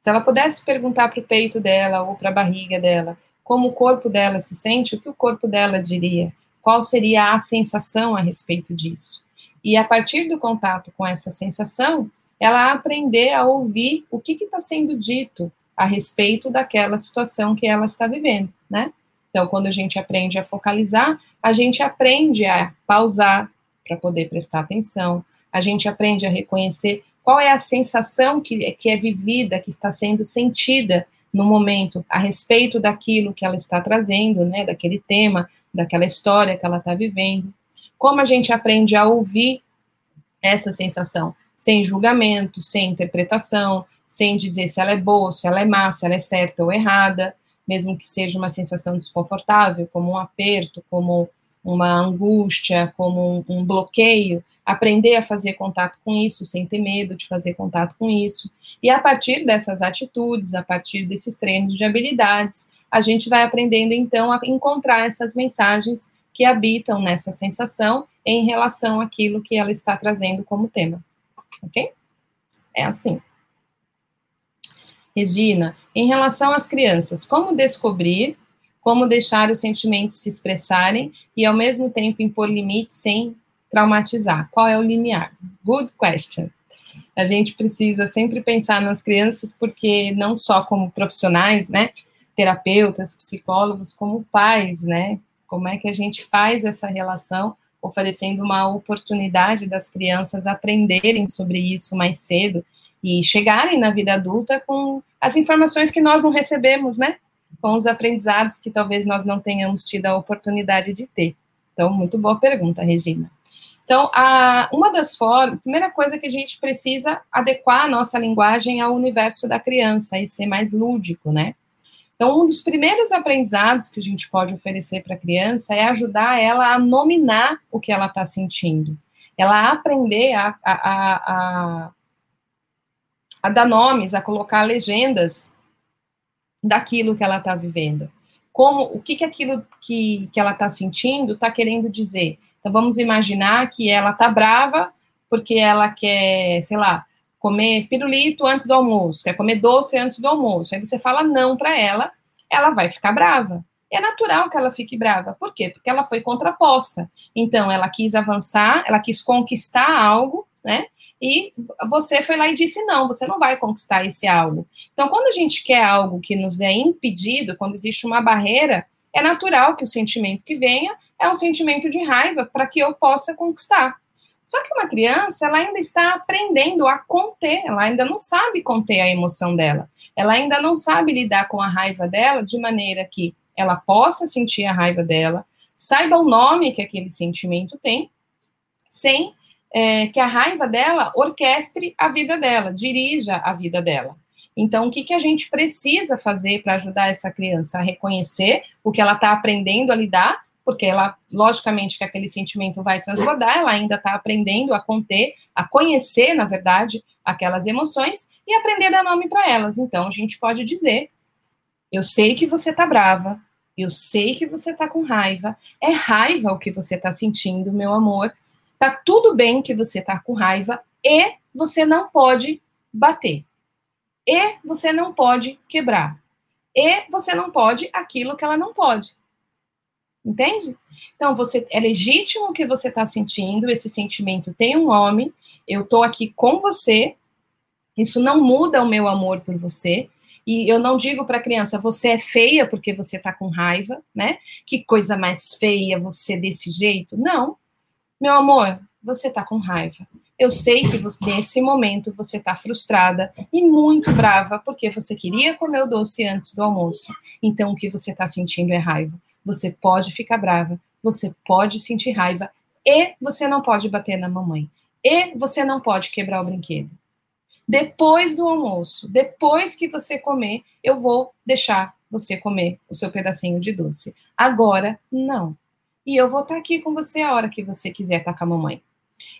Se ela pudesse perguntar para o peito dela ou para a barriga dela como o corpo dela se sente, o que o corpo dela diria? Qual seria a sensação a respeito disso? E a partir do contato com essa sensação, ela aprender a ouvir o que está sendo dito a respeito daquela situação que ela está vivendo, né? Então, quando a gente aprende a focalizar, a gente aprende a pausar para poder prestar atenção, a gente aprende a reconhecer qual é a sensação que, que é vivida, que está sendo sentida no momento a respeito daquilo que ela está trazendo, né, daquele tema, daquela história que ela está vivendo. Como a gente aprende a ouvir essa sensação? Sem julgamento, sem interpretação, sem dizer se ela é boa, se ela é má, se ela é certa ou errada, mesmo que seja uma sensação desconfortável, como um aperto, como uma angústia, como um, um, bloqueio, aprender a fazer contato com isso, sem ter medo de fazer contato com isso. E a partir dessas atitudes, a partir desses treinos de habilidades, a gente vai aprendendo então a encontrar essas mensagens que habitam nessa sensação em relação àquilo que ela está trazendo como tema. Ok? É assim. Regina, em relação às crianças, como descobrir, como deixar os sentimentos se expressarem e ao mesmo tempo impor limites sem traumatizar? Qual é o limiar? Good question. A gente precisa sempre pensar nas crianças, porque não só como profissionais, né, terapeutas, psicólogos, como pais, né, como é que a gente faz essa relação, oferecendo uma oportunidade das crianças aprenderem sobre isso mais cedo e chegarem na vida adulta com as informações que nós não recebemos, né? Com os aprendizados que talvez nós não tenhamos tido a oportunidade de ter. Então, muito boa pergunta, Regina. Então, a, uma das formas, a primeira coisa que a gente precisa adequar a nossa linguagem ao universo da criança e ser mais lúdico, né? Então, um dos primeiros aprendizados que a gente pode oferecer para a criança é ajudar ela a nominar o que ela está sentindo. Ela aprender a, a, a, a, dar nomes, a colocar legendas daquilo que ela está vivendo. Como, o que, que aquilo que, que ela está sentindo está querendo dizer. Então, vamos imaginar que ela está brava porque ela quer, sei lá, comer pirulito antes do almoço, quer comer doce antes do almoço. Aí você fala não para ela, ela vai ficar brava. É natural que ela fique brava. Por quê? Porque ela foi contraposta. Então, ela quis avançar, ela quis conquistar algo, né? E você foi lá e disse: não, você não vai conquistar esse algo. Então, quando a gente quer algo que nos é impedido, quando existe uma barreira, é natural que o sentimento que venha é um sentimento de raiva para que eu possa conquistar. Só que uma criança, ela ainda está aprendendo a conter, ela ainda não sabe conter a emoção dela. Ela ainda não sabe lidar com a raiva dela de maneira que ela possa sentir a raiva dela, saiba o nome que aquele sentimento tem, sem é, que a raiva dela orquestre a vida dela, dirija a vida dela. Então, o que, que a gente precisa fazer para ajudar essa criança a reconhecer o que ela está aprendendo a lidar porque ela, logicamente, que aquele sentimento vai transbordar, ela ainda está aprendendo a conter, a conhecer, na verdade, aquelas emoções e aprender a dar nome para elas. Então, a gente pode dizer: eu sei que você está brava, eu sei que você está com raiva, é raiva o que você está sentindo, meu amor. Tá tudo bem que você está com raiva e você não pode bater. E você não pode quebrar. E você não pode aquilo que ela não pode. Entende? Então, você é legítimo o que você está sentindo, esse sentimento tem um nome, eu estou aqui com você, isso não muda o meu amor por você. E eu não digo para a criança, você é feia porque você está com raiva, né? Que coisa mais feia você desse jeito. Não. Meu amor, você está com raiva. Eu sei que você, nesse momento você está frustrada e muito brava porque você queria comer o doce antes do almoço. Então o que você está sentindo é raiva você pode ficar brava, você pode sentir raiva e você não pode bater na mamãe. E você não pode quebrar o brinquedo. Depois do almoço, depois que você comer, eu vou deixar você comer o seu pedacinho de doce. Agora, não. E eu vou estar aqui com você a hora que você quiser estar com a mamãe.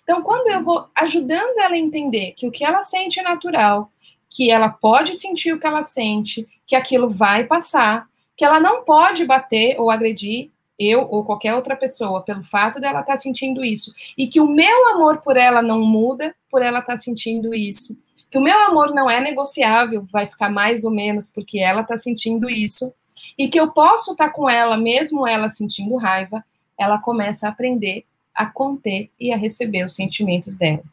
Então, quando eu vou ajudando ela a entender que o que ela sente é natural, que ela pode sentir o que ela sente, que aquilo vai passar, que ela não pode bater ou agredir eu ou qualquer outra pessoa pelo fato dela estar tá sentindo isso e que o meu amor por ela não muda por ela estar tá sentindo isso, que o meu amor não é negociável, vai ficar mais ou menos porque ela está sentindo isso e que eu posso estar tá com ela mesmo ela sentindo raiva, ela começa a aprender a conter e a receber os sentimentos dela.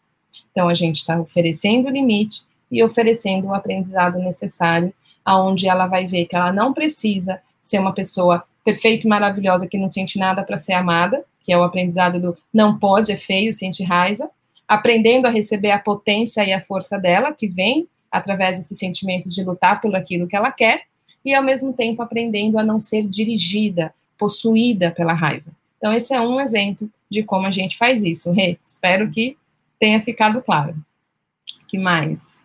Então a gente está oferecendo o limite e oferecendo o aprendizado necessário aonde ela vai ver que ela não precisa ser uma pessoa perfeita e maravilhosa que não sente nada para ser amada, que é o aprendizado do não pode, é feio, sente raiva, aprendendo a receber a potência e a força dela, que vem através desses sentimentos de lutar por aquilo que ela quer, e ao mesmo tempo aprendendo a não ser dirigida, possuída pela raiva. Então, esse é um exemplo de como a gente faz isso. Rê, espero que tenha ficado claro. que mais?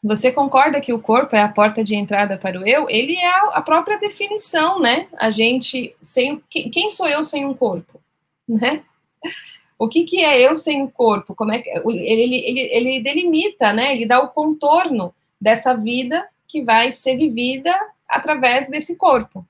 Você concorda que o corpo é a porta de entrada para o eu? Ele é a própria definição, né? A gente sem quem sou eu sem um corpo, né? O que, que é eu sem o corpo? Como é que ele, ele, ele delimita, né? Ele dá o contorno dessa vida que vai ser vivida através desse corpo.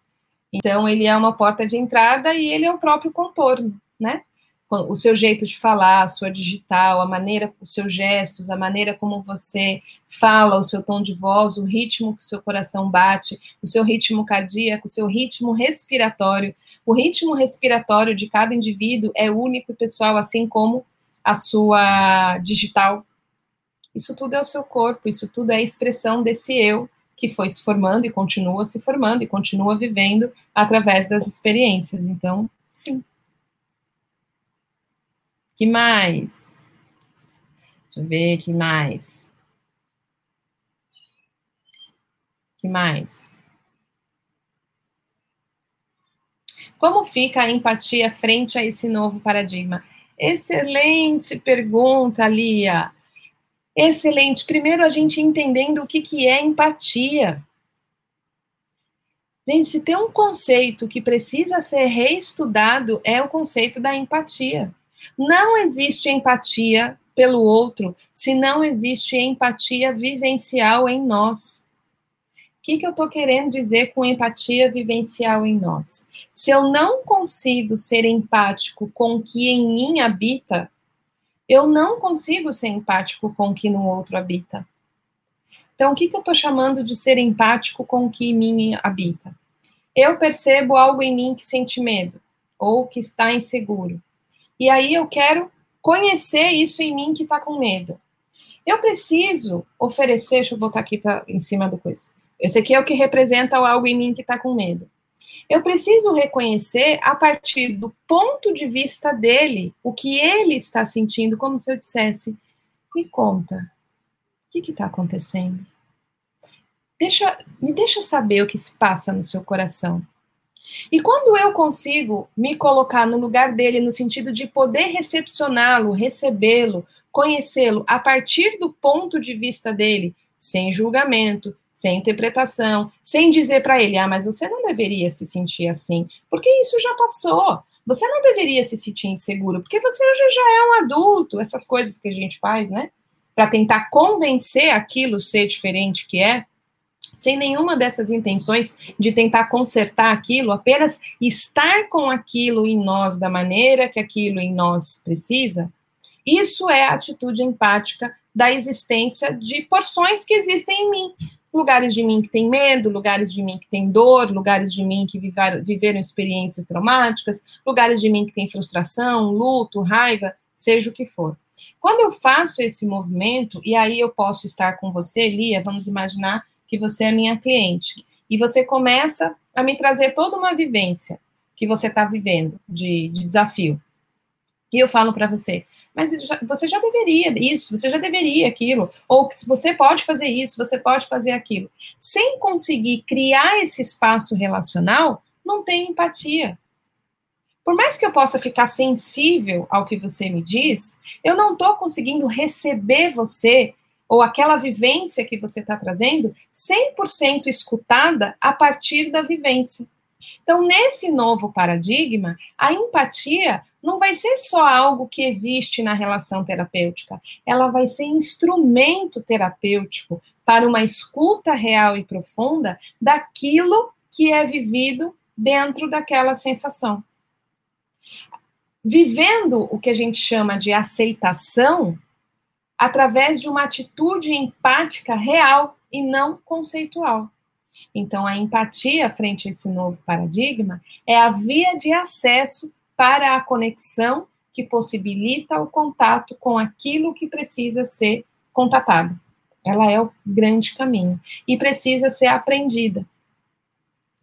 Então ele é uma porta de entrada e ele é o próprio contorno, né? o seu jeito de falar, a sua digital, a maneira, os seus gestos, a maneira como você fala, o seu tom de voz, o ritmo que o seu coração bate, o seu ritmo cardíaco, o seu ritmo respiratório. O ritmo respiratório de cada indivíduo é único e pessoal, assim como a sua digital. Isso tudo é o seu corpo, isso tudo é a expressão desse eu que foi se formando e continua se formando e continua vivendo através das experiências. Então, sim. Que mais? Deixa eu ver, que mais? Que mais? Como fica a empatia frente a esse novo paradigma? Excelente pergunta, Lia. Excelente. Primeiro, a gente entendendo o que, que é empatia. Gente, se tem um conceito que precisa ser reestudado, é o conceito da empatia. Não existe empatia pelo outro se não existe empatia vivencial em nós. O que, que eu estou querendo dizer com empatia vivencial em nós? Se eu não consigo ser empático com o que em mim habita, eu não consigo ser empático com o que no outro habita. Então, o que, que eu estou chamando de ser empático com o que em mim habita? Eu percebo algo em mim que sente medo ou que está inseguro. E aí eu quero conhecer isso em mim que está com medo. Eu preciso oferecer, deixa eu botar aqui pra, em cima do coisa. Esse aqui é o que representa algo em mim que está com medo. Eu preciso reconhecer a partir do ponto de vista dele o que ele está sentindo, como se eu dissesse: me conta, o que está acontecendo? Deixa, me deixa saber o que se passa no seu coração. E quando eu consigo me colocar no lugar dele, no sentido de poder recepcioná-lo, recebê-lo, conhecê-lo a partir do ponto de vista dele, sem julgamento, sem interpretação, sem dizer para ele, ah, mas você não deveria se sentir assim, porque isso já passou. Você não deveria se sentir inseguro, porque você hoje já é um adulto, essas coisas que a gente faz, né? Para tentar convencer aquilo ser diferente que é sem nenhuma dessas intenções de tentar consertar aquilo, apenas estar com aquilo em nós da maneira que aquilo em nós precisa, isso é a atitude empática da existência de porções que existem em mim. Lugares de mim que têm medo, lugares de mim que têm dor, lugares de mim que viveram, viveram experiências traumáticas, lugares de mim que têm frustração, luto, raiva, seja o que for. Quando eu faço esse movimento, e aí eu posso estar com você, Lia, vamos imaginar que você é minha cliente. E você começa a me trazer toda uma vivência que você está vivendo de, de, desafio. E eu falo para você, mas você já deveria isso, você já deveria aquilo, ou que você pode fazer isso, você pode fazer aquilo. Sem conseguir criar esse espaço relacional, não tem empatia. Por mais que eu possa ficar sensível ao que você me diz, eu não estou conseguindo receber você ou aquela vivência que você está trazendo 100% escutada a partir da vivência. Então, nesse novo paradigma, a empatia não vai ser só algo que existe na relação terapêutica, ela vai ser instrumento terapêutico para uma escuta real e profunda daquilo que é vivido dentro daquela sensação. Vivendo o que a gente chama de aceitação, através de uma atitude empática real e não conceitual. Então, a empatia frente a esse novo paradigma é a via de acesso para a conexão que possibilita o contato com aquilo que precisa ser contatado. Ela é o grande caminho e precisa ser aprendida.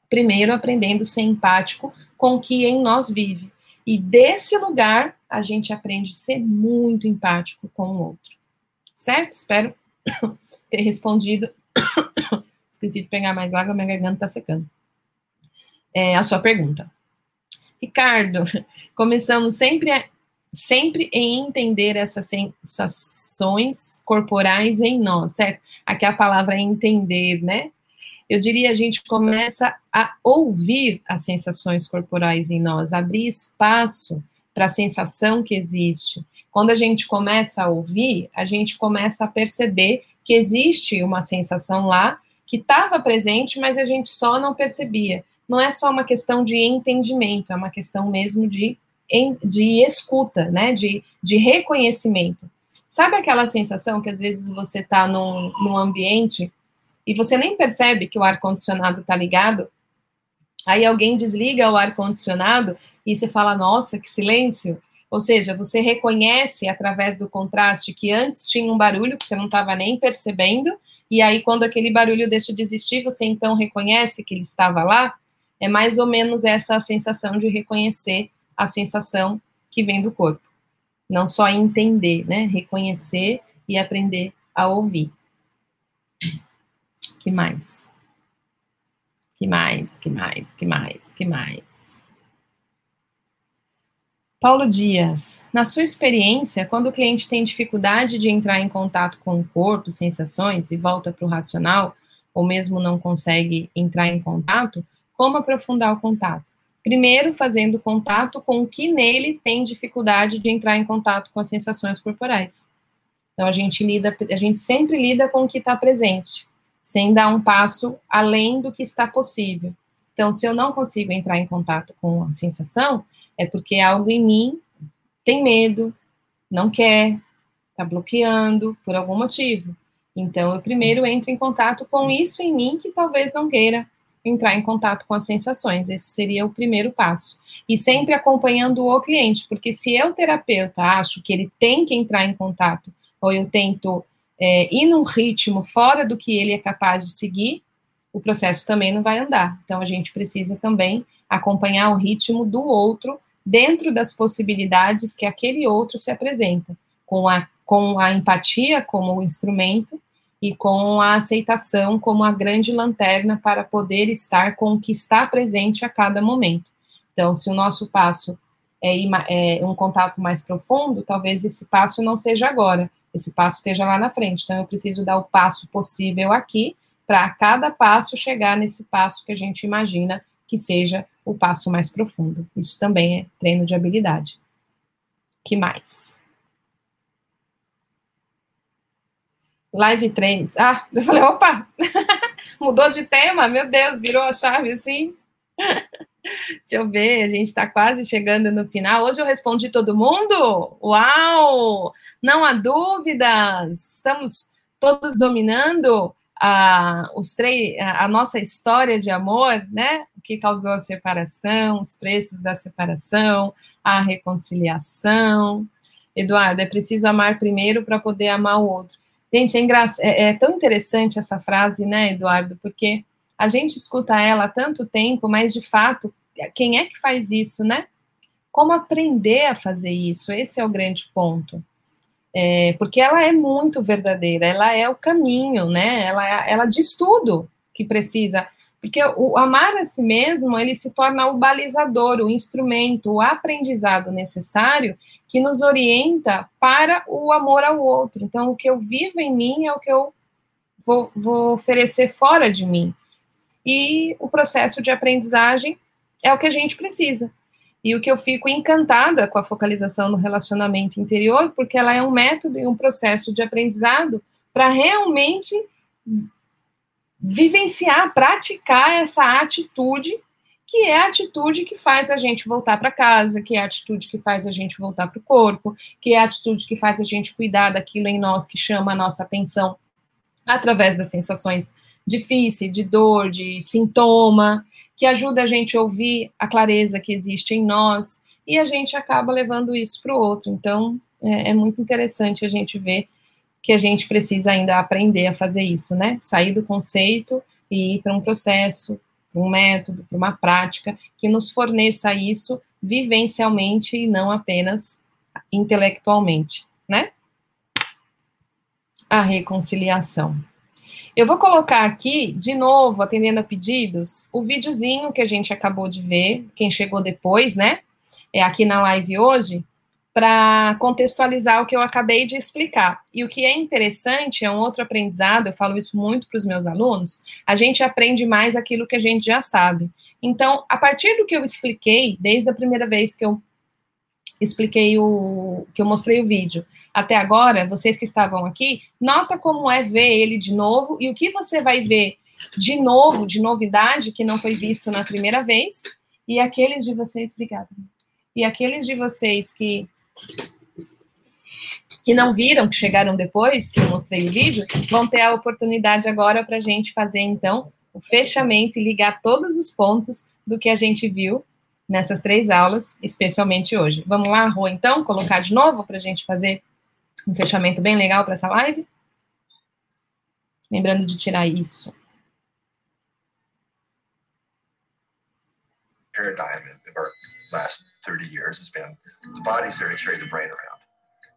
Primeiro, aprendendo a ser empático com o que em nós vive. E desse lugar, a gente aprende a ser muito empático com o outro certo? Espero ter respondido. Esqueci de pegar mais água, minha garganta está secando. é, a sua pergunta. Ricardo, começamos sempre, a, sempre em entender essas sensações corporais em nós, certo? Aqui a palavra é entender, né? Eu diria a gente começa a ouvir as sensações corporais em nós, abrir espaço para a sensação que existe. Quando a gente começa a ouvir, a gente começa a perceber que existe uma sensação lá que estava presente, mas a gente só não percebia. Não é só uma questão de entendimento, é uma questão mesmo de, de escuta, né? De, de reconhecimento. Sabe aquela sensação que às vezes você está num, num ambiente e você nem percebe que o ar-condicionado está ligado? Aí alguém desliga o ar-condicionado e você fala, nossa, que silêncio. Ou seja, você reconhece através do contraste que antes tinha um barulho que você não estava nem percebendo, e aí quando aquele barulho deixa de existir, você então reconhece que ele estava lá. É mais ou menos essa sensação de reconhecer a sensação que vem do corpo. Não só entender, né? Reconhecer e aprender a ouvir. Que mais? Que mais? Que mais? Que mais? Que mais? Paulo Dias, na sua experiência, quando o cliente tem dificuldade de entrar em contato com o corpo, sensações e volta para o racional, ou mesmo não consegue entrar em contato, como aprofundar o contato? Primeiro, fazendo contato com o que nele tem dificuldade de entrar em contato com as sensações corporais. Então a gente lida, a gente sempre lida com o que está presente, sem dar um passo além do que está possível. Então, se eu não consigo entrar em contato com a sensação, é porque algo em mim tem medo, não quer, está bloqueando por algum motivo. Então, eu primeiro entro em contato com isso em mim que talvez não queira entrar em contato com as sensações. Esse seria o primeiro passo. E sempre acompanhando o cliente, porque se eu, terapeuta, acho que ele tem que entrar em contato, ou eu tento é, ir num ritmo fora do que ele é capaz de seguir, o processo também não vai andar. Então, a gente precisa também acompanhar o ritmo do outro dentro das possibilidades que aquele outro se apresenta, com a, com a empatia como instrumento e com a aceitação como a grande lanterna para poder estar com o que está presente a cada momento. Então, se o nosso passo é, é um contato mais profundo, talvez esse passo não seja agora, esse passo esteja lá na frente. Então, eu preciso dar o passo possível aqui para cada passo chegar nesse passo que a gente imagina que seja o passo mais profundo. Isso também é treino de habilidade. Que mais? Live trends. Ah, eu falei, opa! Mudou de tema? Meu Deus, virou a chave assim. Deixa eu ver, a gente está quase chegando no final. Hoje eu respondi todo mundo? Uau! Não há dúvidas! Estamos todos dominando a, os três, a, a nossa história de amor, né? O que causou a separação, os preços da separação, a reconciliação. Eduardo, é preciso amar primeiro para poder amar o outro. Gente, é, é, é, tão interessante essa frase, né, Eduardo? Porque a gente escuta ela há tanto tempo, mas de fato, quem é que faz isso, né? Como aprender a fazer isso? Esse é o grande ponto. É, porque ela é muito verdadeira, ela é o caminho, né? Ela, ela diz tudo que precisa. Porque o amar a si mesmo, ele se torna o balizador, o instrumento, o aprendizado necessário que nos orienta para o amor ao outro. Então, o que eu vivo em mim é o que eu vou, vou oferecer fora de mim. E o processo de aprendizagem é o que a gente precisa. E o que eu fico encantada com a focalização no relacionamento interior, porque ela é um método e um processo de aprendizado para realmente vivenciar, praticar essa atitude, que é a atitude que faz a gente voltar para casa, que é a atitude que faz a gente voltar para o corpo, que é a atitude que faz a gente cuidar daquilo em nós que chama a nossa atenção através das sensações difíceis, de dor, de sintoma, que ajuda a gente a ouvir a clareza que existe em nós e a gente acaba levando isso para o outro. Então, é, é, muito interessante a gente ver que a gente precisa ainda aprender a fazer isso, né? Sair do conceito e ir para um processo, um método, uma prática que nos forneça isso vivencialmente e não apenas intelectualmente, né? A reconciliação. Eu vou colocar aqui, de novo, atendendo a pedidos, o videozinho que a gente acabou de ver, quem chegou depois, né? É aqui na live hoje, para contextualizar o que eu acabei de explicar. E o que é interessante, é um outro aprendizado, eu falo isso muito para os meus alunos, a gente aprende mais aquilo que a gente já sabe. Então, a partir do que eu expliquei, desde a primeira vez que eu expliquei o que eu mostrei o vídeo. Até agora, vocês que estavam aqui, nota como é ver ele de novo e o que você vai ver de novo, de novidade que não foi visto na primeira vez. E aqueles de vocês, obrigada. E aqueles de vocês que que não viram, que chegaram depois, que eu mostrei o vídeo, vão ter a oportunidade agora para a gente fazer então o fechamento e ligar todos os pontos do que a gente viu nessas três aulas, especialmente hoje. Vamos lá, Rô, então, colocar de novo para a gente fazer um fechamento bem legal para essa live? Lembrando de tirar isso. Paradigm of our last 30 years has been the body's there to carry the brain around,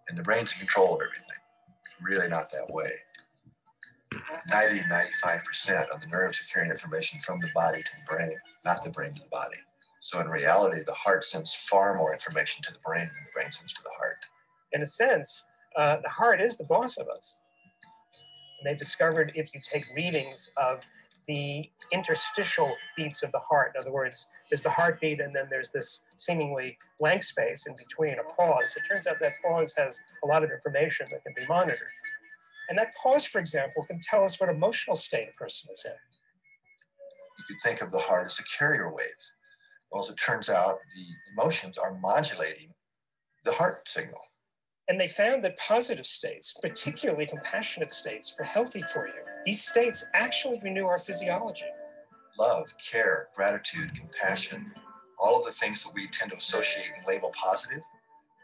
and the brain's in control of everything. It's really not that way. 90 to 95% of the nerves are carrying information from the body to the brain, not the brain to the body. So in reality, the heart sends far more information to the brain than the brain sends to the heart. In a sense, uh, the heart is the boss of us. And they discovered if you take readings of the interstitial beats of the heart, in other words, there's the heartbeat and then there's this seemingly blank space in between, a pause. It turns out that pause has a lot of information that can be monitored. And that pause, for example, can tell us what emotional state a person is in. You could think of the heart as a carrier wave. Well, as it turns out, the emotions are modulating the heart signal. And they found that positive states, particularly compassionate states, are healthy for you. These states actually renew our physiology. Love, care, gratitude, compassion, all of the things that we tend to associate and label positive,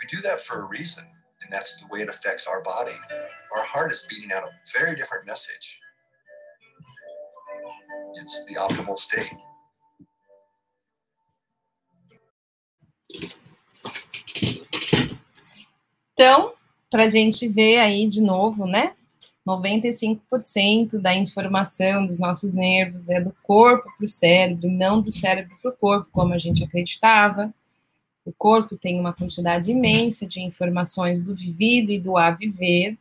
we do that for a reason. And that's the way it affects our body. Our heart is beating out a very different message. It's the optimal state. Então, para a gente ver aí de novo, né? 95% da informação dos nossos nervos é do corpo para o cérebro, não do cérebro para o corpo, como a gente acreditava. O corpo tem uma quantidade imensa de informações do vivido e do a viver,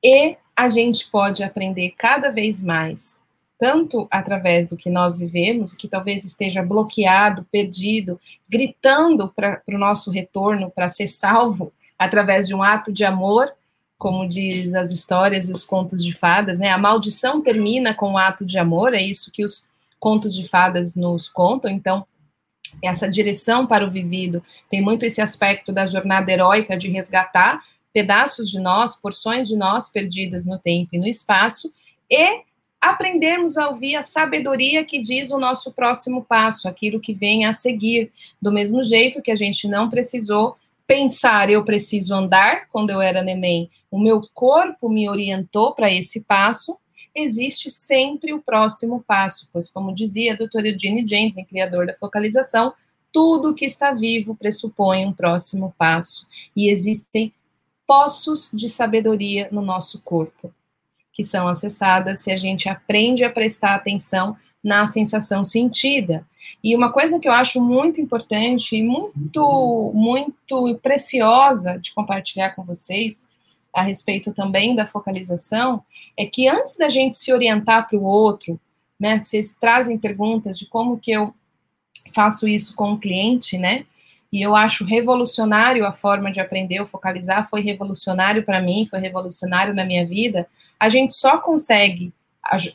e a gente pode aprender cada vez mais tanto através do que nós vivemos, que talvez esteja bloqueado, perdido, gritando para o nosso retorno, para ser salvo através de um ato de amor, como diz as histórias e os contos de fadas, né? A maldição termina com o um ato de amor, é isso que os contos de fadas nos contam. Então, essa direção para o vivido tem muito esse aspecto da jornada heróica de resgatar pedaços de nós, porções de nós perdidas no tempo e no espaço, e aprendermos a ouvir a sabedoria que diz o nosso próximo passo, aquilo que vem a seguir, do mesmo jeito que a gente não precisou pensar, eu preciso andar, quando eu era neném, o meu corpo me orientou para esse passo, existe sempre o próximo passo, pois, como dizia a doutora Eugene Gentry, criador da focalização, tudo que está vivo pressupõe um próximo passo, e existem poços de sabedoria no nosso corpo que são acessadas se a gente aprende a prestar atenção na sensação sentida. E uma coisa que eu acho muito importante e muito, muito preciosa de compartilhar com vocês, a respeito também da focalização, é que antes da gente se orientar para o outro, né, vocês trazem perguntas de como que eu faço isso com o cliente, né? E eu acho revolucionário a forma de aprender ou focalizar, foi revolucionário para mim, foi revolucionário na minha vida. A gente só consegue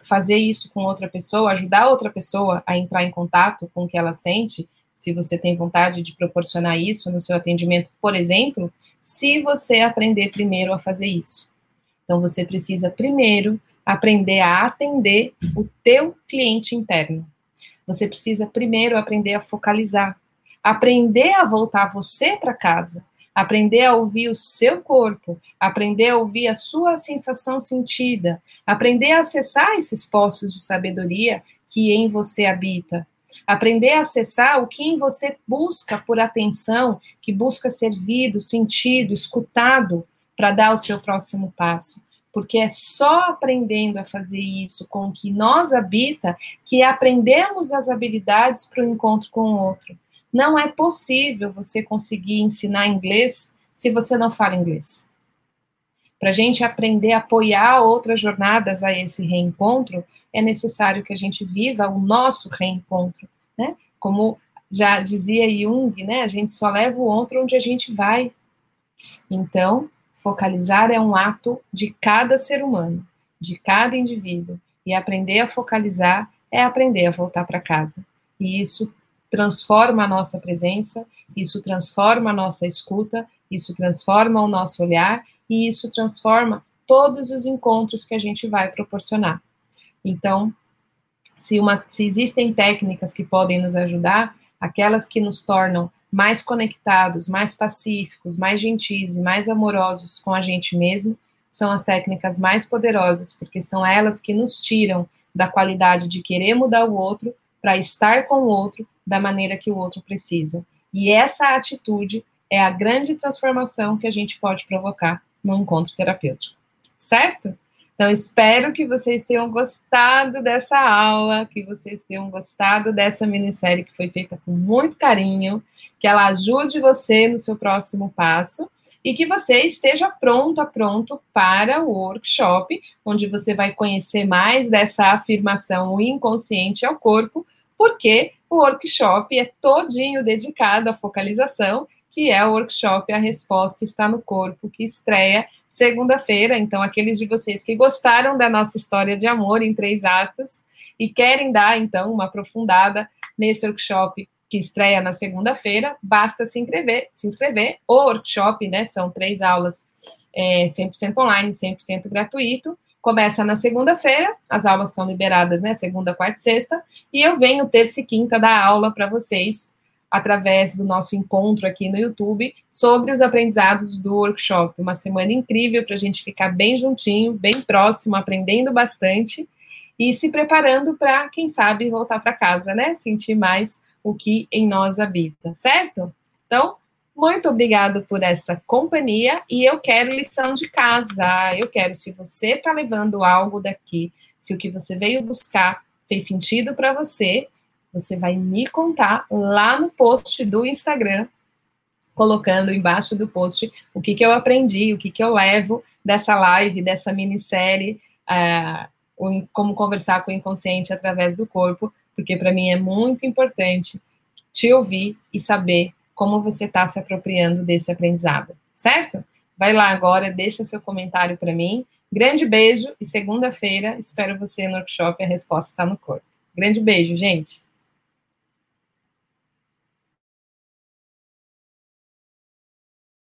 fazer isso com outra pessoa, ajudar outra pessoa a entrar em contato com o que ela sente, se você tem vontade de proporcionar isso no seu atendimento, por exemplo, se você aprender primeiro a fazer isso. Então você precisa primeiro aprender a atender o teu cliente interno. Você precisa primeiro aprender a focalizar aprender a voltar você para casa, aprender a ouvir o seu corpo, aprender a ouvir a sua sensação sentida, aprender a acessar esses poços de sabedoria que em você habita, aprender a acessar o que em você busca por atenção, que busca ser visto, sentido, escutado para dar o seu próximo passo. porque é só aprendendo a fazer isso com o que nós habita que aprendemos as habilidades para o encontro com o outro. Não é possível você conseguir ensinar inglês se você não fala inglês. Para a gente aprender a apoiar outras jornadas a esse reencontro, é necessário que a gente viva o nosso reencontro, né? Como já dizia Jung, né? A gente só leva o outro onde a gente vai. Então, focalizar é um ato de cada ser humano, de cada indivíduo. E aprender a focalizar é aprender a voltar para casa. E isso transforma a nossa presença, isso transforma a nossa escuta, isso transforma o nosso olhar e isso transforma todos os encontros que a gente vai proporcionar. Então, se, uma, se existem técnicas que podem nos ajudar, aquelas que nos tornam mais conectados, mais pacíficos, mais gentis e mais amorosos com a gente mesmo, são as técnicas mais poderosas, porque são elas que nos tiram da qualidade de querer mudar o outro para estar com o outro da maneira que o outro precisa. E essa atitude é a grande transformação que a gente pode provocar no encontro terapêutico. Certo? Então, espero que vocês tenham gostado dessa aula, que vocês tenham gostado dessa minissérie que foi feita com muito carinho, que ela ajude você no seu próximo passo e que você esteja pronta, pronto para o workshop, onde você vai conhecer mais dessa afirmação o inconsciente ao corpo, porque o workshop é todinho dedicado à focalização, que é o workshop A Resposta Está no Corpo, que estreia segunda-feira. Então, aqueles de vocês que gostaram da nossa história de amor em três atos e querem dar, então, uma aprofundada nesse workshop que estreia na segunda-feira, basta se inscrever, se inscrever. O workshop, né, são três aulas é, 100% online, 100% gratuito. Começa na segunda-feira, as aulas são liberadas, né, segunda, quarta e sexta, e eu venho terça e quinta dar aula para vocês através do nosso encontro aqui no YouTube sobre os aprendizados do workshop. Uma semana incrível para a gente ficar bem juntinho, bem próximo, aprendendo bastante e se preparando para, quem sabe, voltar para casa, né? Sentir mais o que em nós habita, certo? Então, muito obrigado por essa companhia e eu quero lição de casa. Eu quero, se você está levando algo daqui, se o que você veio buscar fez sentido para você, você vai me contar lá no post do Instagram, colocando embaixo do post o que, que eu aprendi, o que, que eu levo dessa live, dessa minissérie, uh, como conversar com o inconsciente através do corpo, porque para mim é muito importante te ouvir e saber como você está se apropriando desse aprendizado, certo? Vai lá agora, deixa seu comentário para mim. Grande beijo e segunda-feira espero você no workshop A Resposta está no Corpo. Grande beijo, gente!